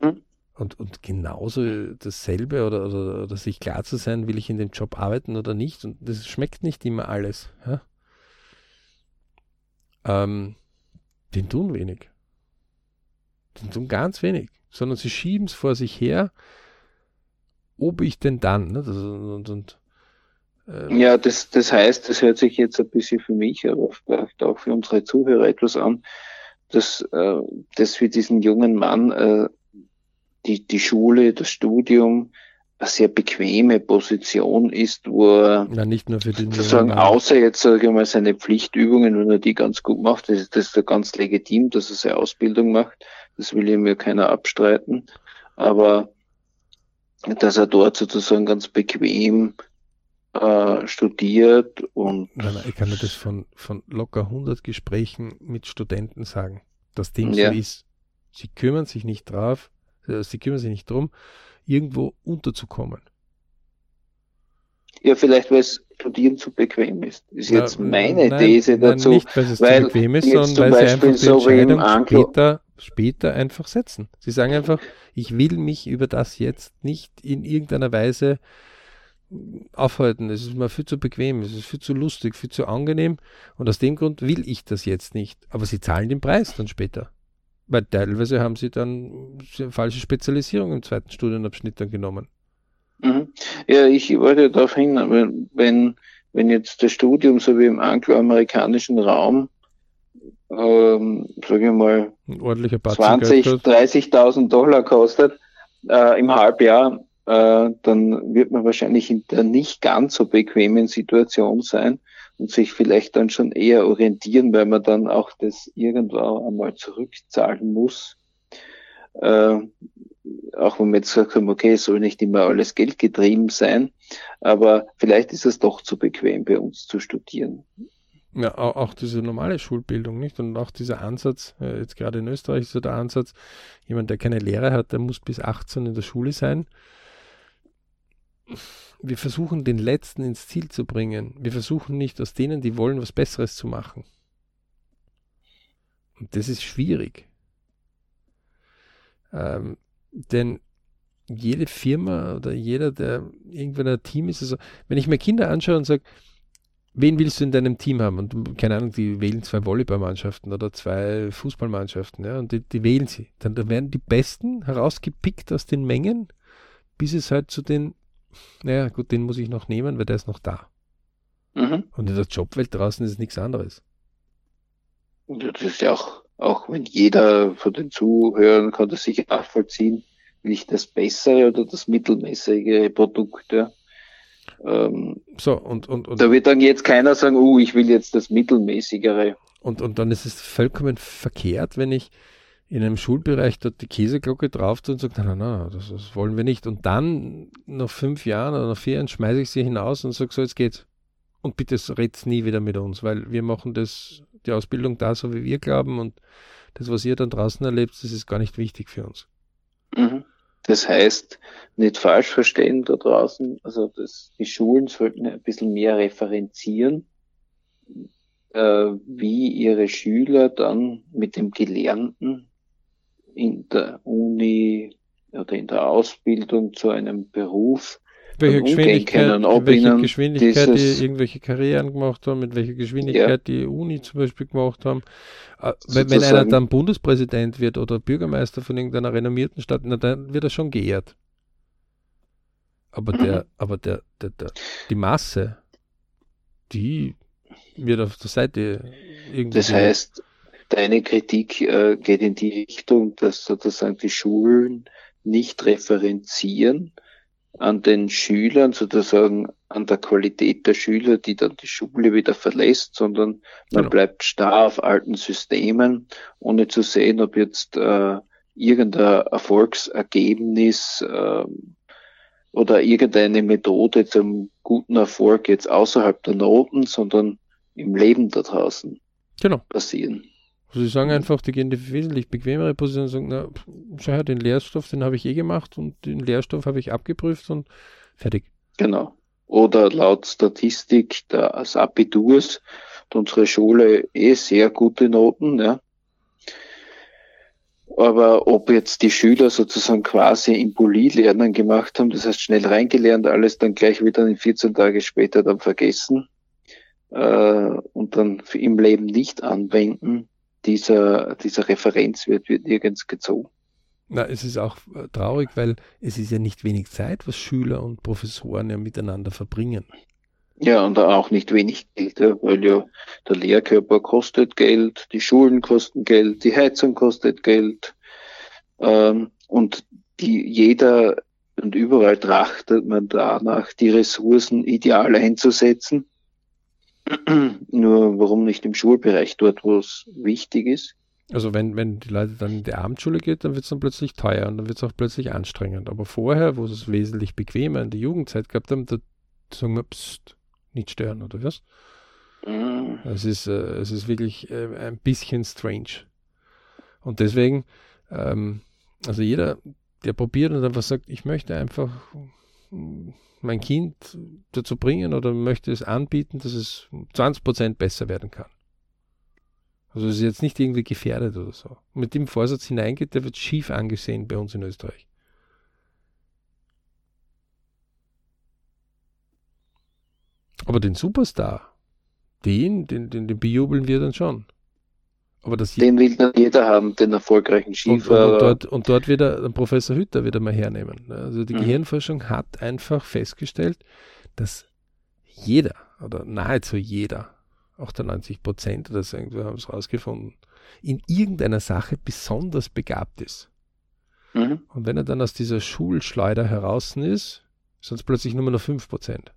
Speaker 1: Mhm. Und, und genauso dasselbe oder, oder, oder, sich klar zu sein, will ich in dem Job arbeiten oder nicht. Und das schmeckt nicht immer alles. Ja? Ähm, den tun wenig. Den tun ganz wenig. Sondern sie schieben es vor sich her, ob ich denn dann. Ne? Das, und, und,
Speaker 2: äh, ja, das, das heißt, das hört sich jetzt ein bisschen für mich, aber vielleicht auch für unsere Zuhörer etwas an, dass, äh, dass für diesen jungen Mann äh, die, die Schule, das Studium eine sehr bequeme Position ist, wo er
Speaker 1: ja, nicht nur für den
Speaker 2: sozusagen außer jetzt sage ich mal seine Pflichtübungen, wenn er die ganz gut macht, das ist, das ist ja ganz legitim, dass er seine Ausbildung macht. Das will ihm ja keiner abstreiten. Aber dass er dort sozusagen ganz bequem äh, studiert und
Speaker 1: nein, nein, ich kann dir das von, von locker 100 Gesprächen mit Studenten sagen, dass dem ja. so ist. Sie kümmern sich nicht drauf, äh, sie kümmern sich nicht darum, irgendwo unterzukommen.
Speaker 2: Ja, vielleicht weil es Studieren zu bequem ist. Das ist jetzt meine nein, These dazu.
Speaker 1: nicht, weil es weil zu bequem ist, sondern weil sie einfach die so Entscheidung später, später einfach setzen. Sie sagen einfach, ich will mich über das jetzt nicht in irgendeiner Weise aufhalten. Es ist mir viel zu bequem, es ist viel zu lustig, viel zu angenehm und aus dem Grund will ich das jetzt nicht. Aber sie zahlen den Preis dann später. Weil teilweise haben sie dann falsche Spezialisierung im zweiten Studienabschnitt dann genommen.
Speaker 2: Mhm. Ja, ich wollte darauf hin, wenn, wenn jetzt das Studium so wie im angloamerikanischen Raum, ähm, sage ich mal, 20, 30.000 Dollar kostet äh, im Halbjahr, äh, dann wird man wahrscheinlich in der nicht ganz so bequemen Situation sein, und sich vielleicht dann schon eher orientieren, weil man dann auch das irgendwann einmal zurückzahlen muss. Äh, auch wenn wir jetzt haben, okay, es soll nicht immer alles Geld getrieben sein, aber vielleicht ist es doch zu bequem bei uns zu studieren.
Speaker 1: Ja, auch, diese normale Schulbildung, nicht? Und auch dieser Ansatz, äh, jetzt gerade in Österreich ist so der Ansatz, jemand, der keine Lehre hat, der muss bis 18 in der Schule sein wir versuchen den Letzten ins Ziel zu bringen. Wir versuchen nicht aus denen, die wollen, was Besseres zu machen. Und das ist schwierig. Ähm, denn jede Firma oder jeder, der irgendwann ein Team ist, also wenn ich mir Kinder anschaue und sage, wen willst du in deinem Team haben? Und keine Ahnung, die wählen zwei Volleyballmannschaften oder zwei Fußballmannschaften, ja, und die, die wählen sie. Dann, dann werden die Besten herausgepickt aus den Mengen, bis es halt zu den naja, gut, den muss ich noch nehmen, weil der ist noch da. Mhm. Und in der Jobwelt draußen ist es nichts anderes.
Speaker 2: Das ist ja auch, auch wenn jeder von den Zuhörern kann das sicher nachvollziehen, nicht das bessere oder das mittelmäßige Produkt, ja. Ähm,
Speaker 1: so, und, und, und.
Speaker 2: Da wird dann jetzt keiner sagen, uh, ich will jetzt das mittelmäßigere.
Speaker 1: Und, und dann ist es vollkommen verkehrt, wenn ich in einem Schulbereich dort die Käseglocke drauf tue und sage, nein, nein, nein, das, das, wollen wir nicht. Und dann nach fünf Jahren oder nach vier Jahren schmeiße ich sie hinaus und sage, so, jetzt geht's. Und bitte red's nie wieder mit uns, weil wir machen das, die Ausbildung da, so wie wir glauben und das, was ihr dann draußen erlebt, das ist gar nicht wichtig für uns.
Speaker 2: Mhm. Das heißt, nicht falsch verstehen da draußen, also das, die Schulen sollten ein bisschen mehr referenzieren, äh, wie ihre Schüler dann mit dem Gelernten in der Uni oder in der Ausbildung zu einem Beruf
Speaker 1: welche Geschwindigkeit, können, ob welche Geschwindigkeit die irgendwelche Karrieren gemacht haben, mit welcher Geschwindigkeit ja. die Uni zum Beispiel gemacht haben. Äh, wenn, wenn einer dann Bundespräsident wird oder Bürgermeister von irgendeiner renommierten Stadt, na, dann wird er schon geehrt. Aber der, mhm. aber der, der, der, die Masse, die wird auf der Seite
Speaker 2: irgendwie. Das heißt, deine Kritik äh, geht in die Richtung, dass sozusagen die Schulen nicht referenzieren an den Schülern, sozusagen an der Qualität der Schüler, die dann die Schule wieder verlässt, sondern man genau. bleibt starr auf alten Systemen, ohne zu sehen, ob jetzt äh, irgendein Erfolgsergebnis äh, oder irgendeine Methode zum guten Erfolg jetzt außerhalb der Noten, sondern im Leben da draußen
Speaker 1: genau.
Speaker 2: passieren.
Speaker 1: Also sie sagen einfach, die gehen die wesentlich bequemere Position und sagen, na, schau her, den Lehrstoff, den habe ich eh gemacht und den Lehrstoff habe ich abgeprüft und fertig.
Speaker 2: Genau. Oder laut Statistik des Abiturs hat unsere Schule eh sehr gute Noten, ja. Aber ob jetzt die Schüler sozusagen quasi im Poli-Lernen gemacht haben, das heißt schnell reingelernt, alles dann gleich wieder in 14 Tage später dann vergessen äh, und dann im Leben nicht anwenden, dieser, dieser Referenz wird, wird nirgends gezogen.
Speaker 1: Na, es ist auch äh, traurig, weil es ist ja nicht wenig Zeit, was Schüler und Professoren ja miteinander verbringen.
Speaker 2: Ja, und auch nicht wenig Geld, weil ja der Lehrkörper kostet Geld, die Schulen kosten Geld, die Heizung kostet Geld. Ähm, und die, jeder und überall trachtet man danach, die Ressourcen ideal einzusetzen. Nur warum nicht im Schulbereich, dort wo es wichtig ist?
Speaker 1: Also wenn, wenn die Leute dann in die Abendschule geht, dann wird es dann plötzlich teuer und dann wird es auch plötzlich anstrengend. Aber vorher, wo es wesentlich bequemer in der Jugendzeit gehabt haben, da sagen wir, pst, nicht stören, oder was? Mhm. Es, ist, äh, es ist wirklich äh, ein bisschen strange. Und deswegen, ähm, also jeder, der probiert und einfach sagt, ich möchte einfach mein Kind dazu bringen oder möchte es anbieten, dass es 20% besser werden kann. Also es ist jetzt nicht irgendwie gefährdet oder so. Mit dem Vorsatz hineingeht, der wird schief angesehen bei uns in Österreich. Aber den Superstar, den, den, den, den bejubeln wir dann schon.
Speaker 2: Aber das den will dann jeder haben, den erfolgreichen Skifahrer.
Speaker 1: Und, und, dort, und dort wieder Professor Hütter wieder mal hernehmen. Also die mhm. Gehirnforschung hat einfach festgestellt, dass jeder oder nahezu jeder, 98 Prozent oder so, irgendwo haben es rausgefunden, in irgendeiner Sache besonders begabt ist. Mhm. Und wenn er dann aus dieser Schulschleuder heraus ist, sind es plötzlich nur noch 5 Prozent.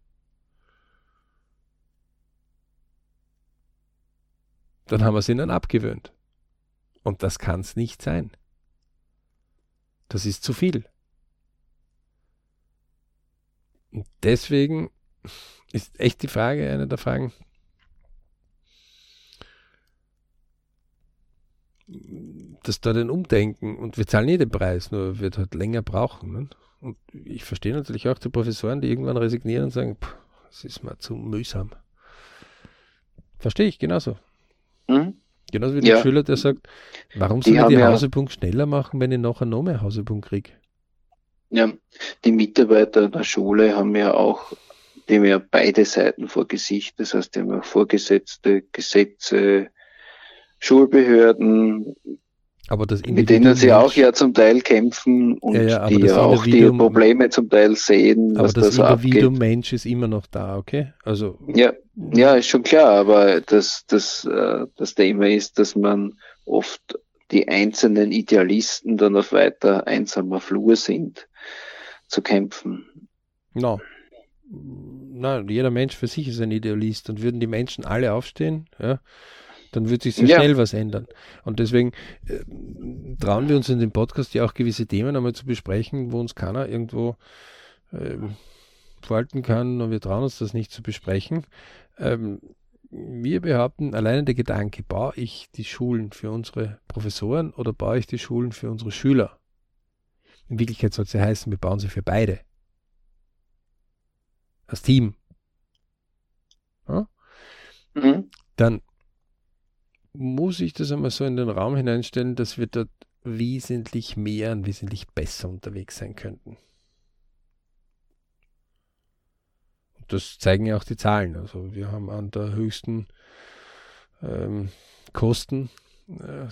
Speaker 1: Dann haben wir es ihnen abgewöhnt. Und das kann es nicht sein. Das ist zu viel. Und deswegen ist echt die Frage, eine der Fragen, dass da den Umdenken, und wir zahlen nie den Preis, nur wird halt länger brauchen. Ne? Und ich verstehe natürlich auch die Professoren, die irgendwann resignieren und sagen, es ist mir zu mühsam. Verstehe ich genauso. Mhm. Genauso wie der ja. Schüler, der sagt, warum soll die ich die Hausepunkt ja, schneller machen, wenn ich nachher noch mehr Hausepunkt kriege?
Speaker 2: Ja, die Mitarbeiter der Schule haben ja auch, die haben ja beide Seiten vor Gesicht. Das heißt, die haben ja Vorgesetzte, Gesetze, Schulbehörden, Aber das Mit denen sie auch ja zum Teil kämpfen und ja, ja, die ja auch die Probleme zum Teil sehen.
Speaker 1: Aber das da Individuum Mensch ist immer noch da, okay? Also
Speaker 2: ja, ja, ist schon klar, aber das, das, äh, das Thema ist, dass man oft die einzelnen Idealisten dann auf weiter einsamer Flur sind, zu kämpfen.
Speaker 1: No. Nein, jeder Mensch für sich ist ein Idealist und würden die Menschen alle aufstehen, ja, dann wird sich sehr ja. schnell was ändern. Und deswegen äh, trauen wir uns in dem Podcast ja auch gewisse Themen einmal zu besprechen, wo uns keiner irgendwo äh, verhalten kann und wir trauen uns das nicht zu besprechen. Ähm, wir behaupten, alleine der Gedanke, baue ich die Schulen für unsere Professoren oder baue ich die Schulen für unsere Schüler? In Wirklichkeit soll es ja heißen, wir bauen sie für beide. Als Team. Ja? Mhm. Dann muss ich das einmal so in den Raum hineinstellen, dass wir dort wesentlich mehr und wesentlich besser unterwegs sein könnten. das zeigen ja auch die Zahlen. Also wir haben an der höchsten ähm, Kosten, äh,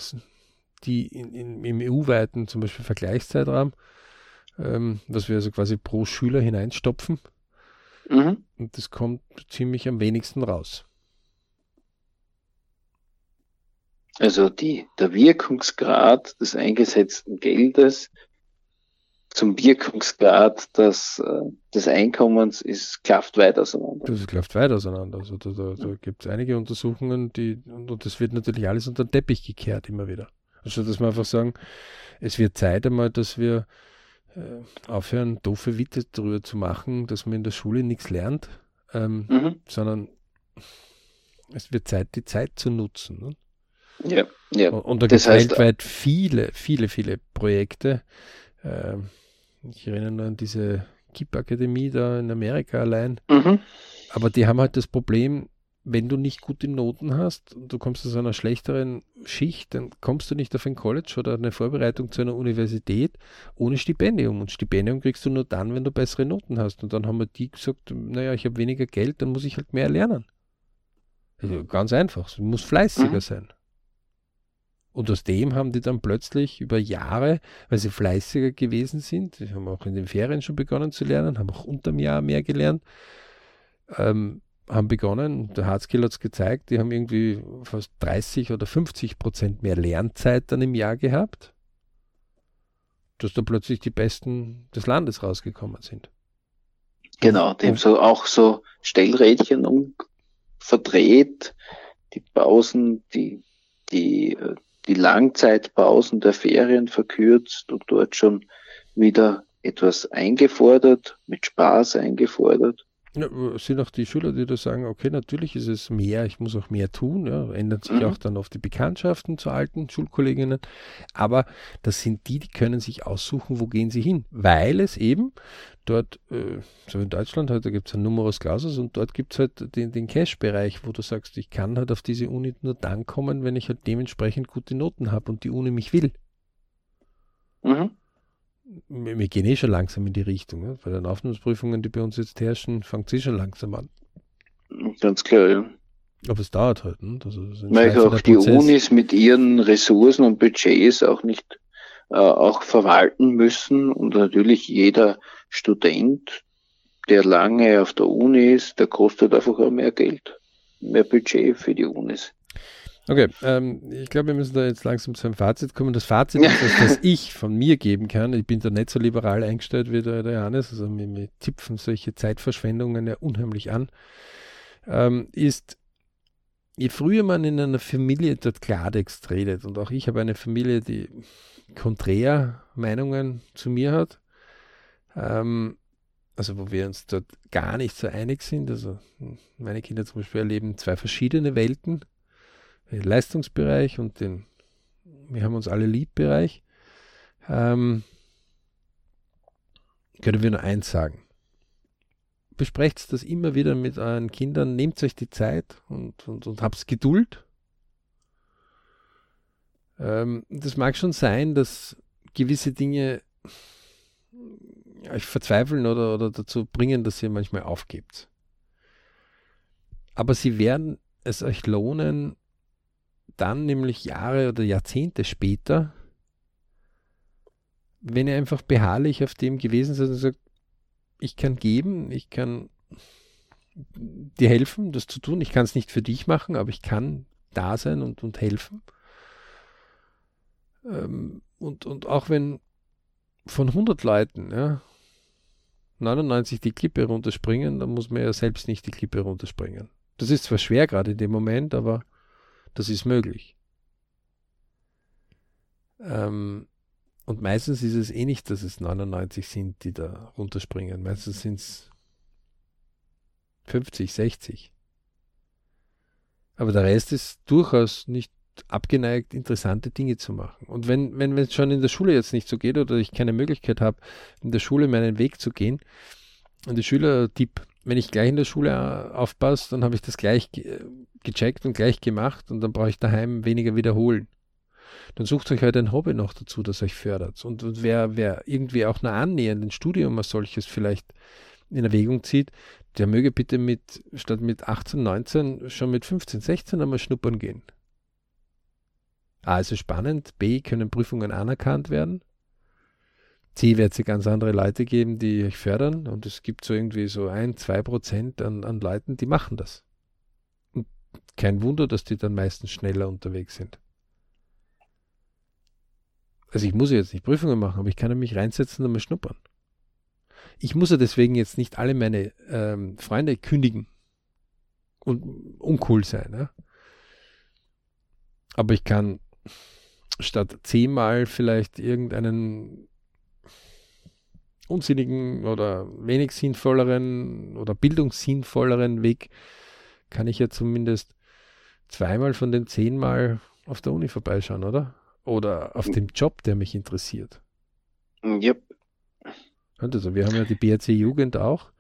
Speaker 1: die in, in, im EU-weiten zum Beispiel Vergleichszeitraum, ähm, was wir also quasi pro Schüler hineinstopfen. Mhm. Und das kommt ziemlich am wenigsten raus.
Speaker 2: Also die, der Wirkungsgrad des eingesetzten Geldes zum Wirkungsgrad des, äh, des Einkommens ist, klafft weit auseinander.
Speaker 1: Das klafft weit auseinander. Also da, da, da gibt es einige Untersuchungen, die, und, und das wird natürlich alles unter den Teppich gekehrt immer wieder. Also dass wir einfach sagen, es wird Zeit einmal, dass wir äh, aufhören, doofe Witze darüber zu machen, dass man in der Schule nichts lernt, ähm, mhm. sondern es wird Zeit, die Zeit zu nutzen. Ne?
Speaker 2: Ja, ja.
Speaker 1: Und da gibt es weltweit viele, viele, viele Projekte. Ähm, ich erinnere nur an diese KIP-Akademie da in Amerika allein. Mhm. Aber die haben halt das Problem, wenn du nicht gute Noten hast und du kommst aus einer schlechteren Schicht, dann kommst du nicht auf ein College oder eine Vorbereitung zu einer Universität ohne Stipendium. Und Stipendium kriegst du nur dann, wenn du bessere Noten hast. Und dann haben wir die gesagt, naja, ich habe weniger Geld, dann muss ich halt mehr lernen. Also ganz einfach, du musst fleißiger mhm. sein. Und aus dem haben die dann plötzlich über Jahre, weil sie fleißiger gewesen sind, die haben auch in den Ferien schon begonnen zu lernen, haben auch unterm Jahr mehr gelernt, ähm, haben begonnen, der Hardskill hat es gezeigt, die haben irgendwie fast 30 oder 50 Prozent mehr Lernzeit dann im Jahr gehabt, dass da plötzlich die Besten des Landes rausgekommen sind.
Speaker 2: Genau, dem so auch so Stellrädchen um verdreht, die Pausen, die, die äh, die Langzeitpausen der Ferien verkürzt und dort schon wieder etwas eingefordert, mit Spaß eingefordert.
Speaker 1: Ja, sind auch die Schüler, die da sagen, okay, natürlich ist es mehr, ich muss auch mehr tun, ja, ändern sich mhm. auch dann oft die Bekanntschaften zu alten Schulkolleginnen, aber das sind die, die können sich aussuchen, wo gehen sie hin, weil es eben dort, äh, so in Deutschland, halt, da gibt es ein Numerus Clausus und dort gibt es halt den, den Cash-Bereich, wo du sagst, ich kann halt auf diese Uni nur dann kommen, wenn ich halt dementsprechend gute Noten habe und die Uni mich will. Mhm wir, wir, gehen eh schon langsam in die Richtung. Ne? Bei den Aufnahmeprüfungen, die bei uns jetzt herrschen, fängt es eh schon langsam an.
Speaker 2: Ganz klar, ja.
Speaker 1: Aber es dauert halt. Ne?
Speaker 2: Also, Weil auch die Prozess. Unis mit ihren Ressourcen und Budgets auch nicht äh, auch verwalten müssen und natürlich jeder Student, der lange auf der Uni ist, der kostet einfach auch mehr Geld, mehr Budget für die Unis.
Speaker 1: Okay, ähm, ich glaube, wir müssen da jetzt langsam zu einem Fazit kommen. Das Fazit ist, dass, das ich von mir geben kann. Ich bin da nicht so liberal eingestellt wie der, der Johannes, also mir, mir zipfen solche Zeitverschwendungen ja unheimlich an. Ähm, ist, je früher man in einer Familie dort Klartext redet, und auch ich habe eine Familie, die konträr Meinungen zu mir hat, ähm, also wo wir uns dort gar nicht so einig sind. Also meine Kinder zum Beispiel erleben zwei verschiedene Welten Leistungsbereich und den Wir haben uns alle lieb Bereich, ähm, können wir nur eins sagen. Besprecht das immer wieder mit euren Kindern, nehmt euch die Zeit und, und, und habt Geduld. Ähm, das mag schon sein, dass gewisse Dinge euch verzweifeln oder, oder dazu bringen, dass ihr manchmal aufgebt. Aber sie werden es euch lohnen, dann nämlich Jahre oder Jahrzehnte später, wenn ihr einfach beharrlich auf dem gewesen seid und sagt, ich kann geben, ich kann dir helfen, das zu tun. Ich kann es nicht für dich machen, aber ich kann da sein und, und helfen. Ähm, und, und auch wenn von 100 Leuten ja, 99 die Klippe runterspringen, dann muss man ja selbst nicht die Klippe runterspringen. Das ist zwar schwer gerade in dem Moment, aber das ist möglich. Ähm, und meistens ist es eh nicht, dass es 99 sind, die da runterspringen. Meistens sind es 50, 60. Aber der Rest ist durchaus nicht abgeneigt, interessante Dinge zu machen. Und wenn, wenn es schon in der Schule jetzt nicht so geht oder ich keine Möglichkeit habe, in der Schule meinen Weg zu gehen, und die Schüler-Tipp, wenn ich gleich in der Schule äh, aufpasse, dann habe ich das gleich ge gecheckt und gleich gemacht und dann brauche ich daheim weniger wiederholen. Dann sucht euch halt ein Hobby noch dazu, das euch fördert. Und, und wer, wer irgendwie auch nur annähernd ein Studium als solches vielleicht in Erwägung zieht, der möge bitte mit, statt mit 18, 19, schon mit 15, 16 einmal schnuppern gehen. A, ist es spannend. B, können Prüfungen anerkannt werden. C, wird es ganz andere Leute geben, die euch fördern. Und es gibt so irgendwie so ein, zwei Prozent an, an Leuten, die machen das. Und kein Wunder, dass die dann meistens schneller unterwegs sind. Also ich muss jetzt nicht Prüfungen machen, aber ich kann mich reinsetzen und mal schnuppern. Ich muss ja deswegen jetzt nicht alle meine ähm, Freunde kündigen und uncool sein. Ja? Aber ich kann statt zehnmal vielleicht irgendeinen unsinnigen oder wenig sinnvolleren oder bildungssinnvolleren Weg, kann ich ja zumindest zweimal von den zehnmal auf der Uni vorbeischauen, oder? Oder auf dem Job, der mich interessiert.
Speaker 2: Yep.
Speaker 1: Also wir haben ja die BRC Jugend auch.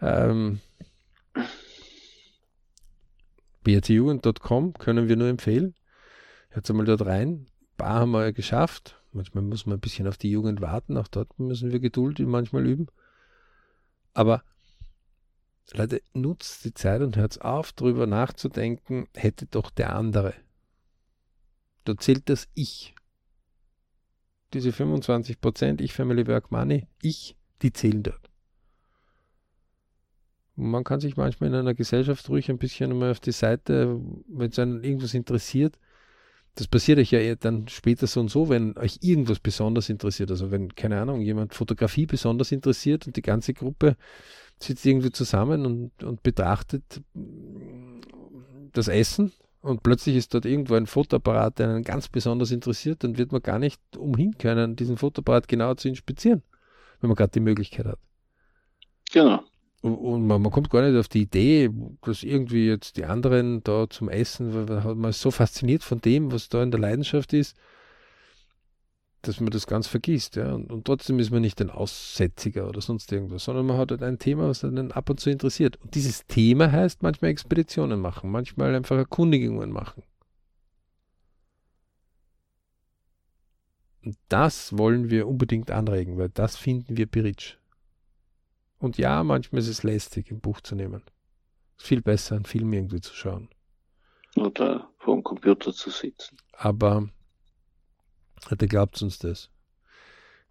Speaker 1: Ähm, brcjugend.com können wir nur empfehlen. Jetzt einmal dort rein. Ein paar haben wir ja geschafft. Manchmal muss man ein bisschen auf die Jugend warten. Auch dort müssen wir Geduld manchmal üben. Aber Leute, nutzt die Zeit und hört auf, darüber nachzudenken, hätte doch der andere. Da zählt das Ich. Diese 25 Prozent, ich Family Work Money, ich, die zählen dort. Man kann sich manchmal in einer Gesellschaft ruhig ein bisschen mal auf die Seite, wenn es einen irgendwas interessiert, das passiert euch ja dann später so und so, wenn euch irgendwas besonders interessiert. Also wenn, keine Ahnung, jemand Fotografie besonders interessiert und die ganze Gruppe sitzt irgendwie zusammen und, und betrachtet das Essen und plötzlich ist dort irgendwo ein Fotoapparat, der einen ganz besonders interessiert, dann wird man gar nicht umhin können, diesen Fotoapparat genauer zu inspizieren, wenn man gerade die Möglichkeit hat.
Speaker 2: Genau.
Speaker 1: Und man, man, kommt gar nicht auf die Idee, dass irgendwie jetzt die anderen da zum Essen, weil man ist so fasziniert von dem, was da in der Leidenschaft ist, dass man das ganz vergisst. Ja? Und, und trotzdem ist man nicht ein Aussätziger oder sonst irgendwas, sondern man hat halt ein Thema, was einen ab und zu interessiert. Und dieses Thema heißt manchmal Expeditionen machen, manchmal einfach Erkundigungen machen. Und das wollen wir unbedingt anregen, weil das finden wir Biritsch. Und ja, manchmal ist es lästig, ein Buch zu nehmen. Ist viel besser, einen Film irgendwie zu schauen.
Speaker 2: Oder vor dem Computer zu sitzen.
Speaker 1: Aber heute glaubt uns das.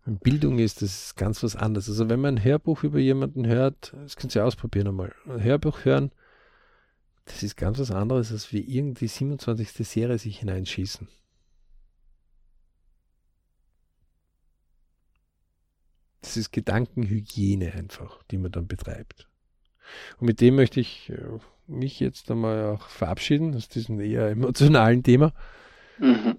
Speaker 1: Und Bildung ist, das ist ganz was anderes. Also wenn man ein Hörbuch über jemanden hört, das könnt ihr ausprobieren einmal. Ein Hörbuch hören, das ist ganz was anderes, als wie irgendwie 27. Serie sich hineinschießen. Das ist Gedankenhygiene einfach, die man dann betreibt. Und mit dem möchte ich äh, mich jetzt einmal auch verabschieden aus diesem eher emotionalen Thema.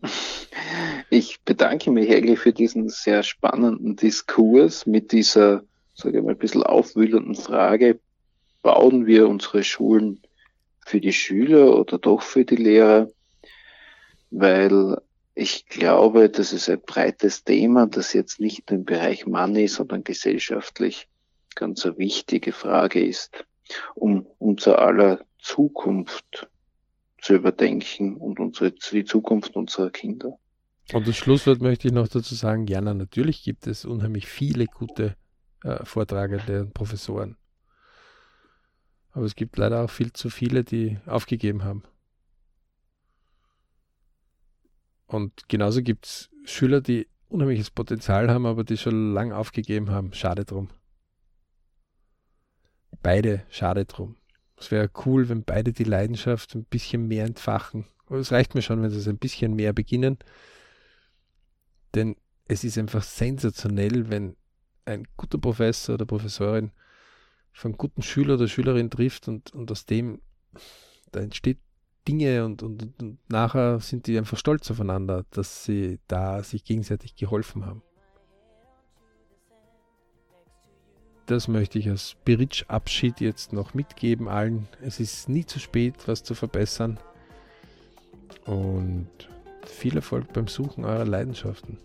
Speaker 2: Ich bedanke mich eigentlich für diesen sehr spannenden Diskurs mit dieser, sage ich mal, ein bisschen aufwühlenden Frage, bauen wir unsere Schulen für die Schüler oder doch für die Lehrer? Weil ich glaube, das ist ein breites Thema, das jetzt nicht im Bereich Money, sondern gesellschaftlich ganz eine wichtige Frage ist, um unser aller Zukunft zu überdenken und unsere, die Zukunft unserer Kinder.
Speaker 1: Und das Schlusswort möchte ich noch dazu sagen, Jana, natürlich gibt es unheimlich viele gute äh, Vortragende und Professoren. Aber es gibt leider auch viel zu viele, die aufgegeben haben. Und genauso gibt es Schüler, die unheimliches Potenzial haben, aber die schon lang aufgegeben haben. Schade drum. Beide, schade drum. Es wäre cool, wenn beide die Leidenschaft ein bisschen mehr entfachen. Aber es reicht mir schon, wenn sie es ein bisschen mehr beginnen. Denn es ist einfach sensationell, wenn ein guter Professor oder Professorin von guten Schüler oder Schülerin trifft und, und aus dem, da entsteht Dinge und, und, und nachher sind die einfach stolz aufeinander, dass sie da sich gegenseitig geholfen haben. Das möchte ich als Spiritsch-Abschied jetzt noch mitgeben allen. Es ist nie zu spät, was zu verbessern. Und viel Erfolg beim Suchen eurer Leidenschaften.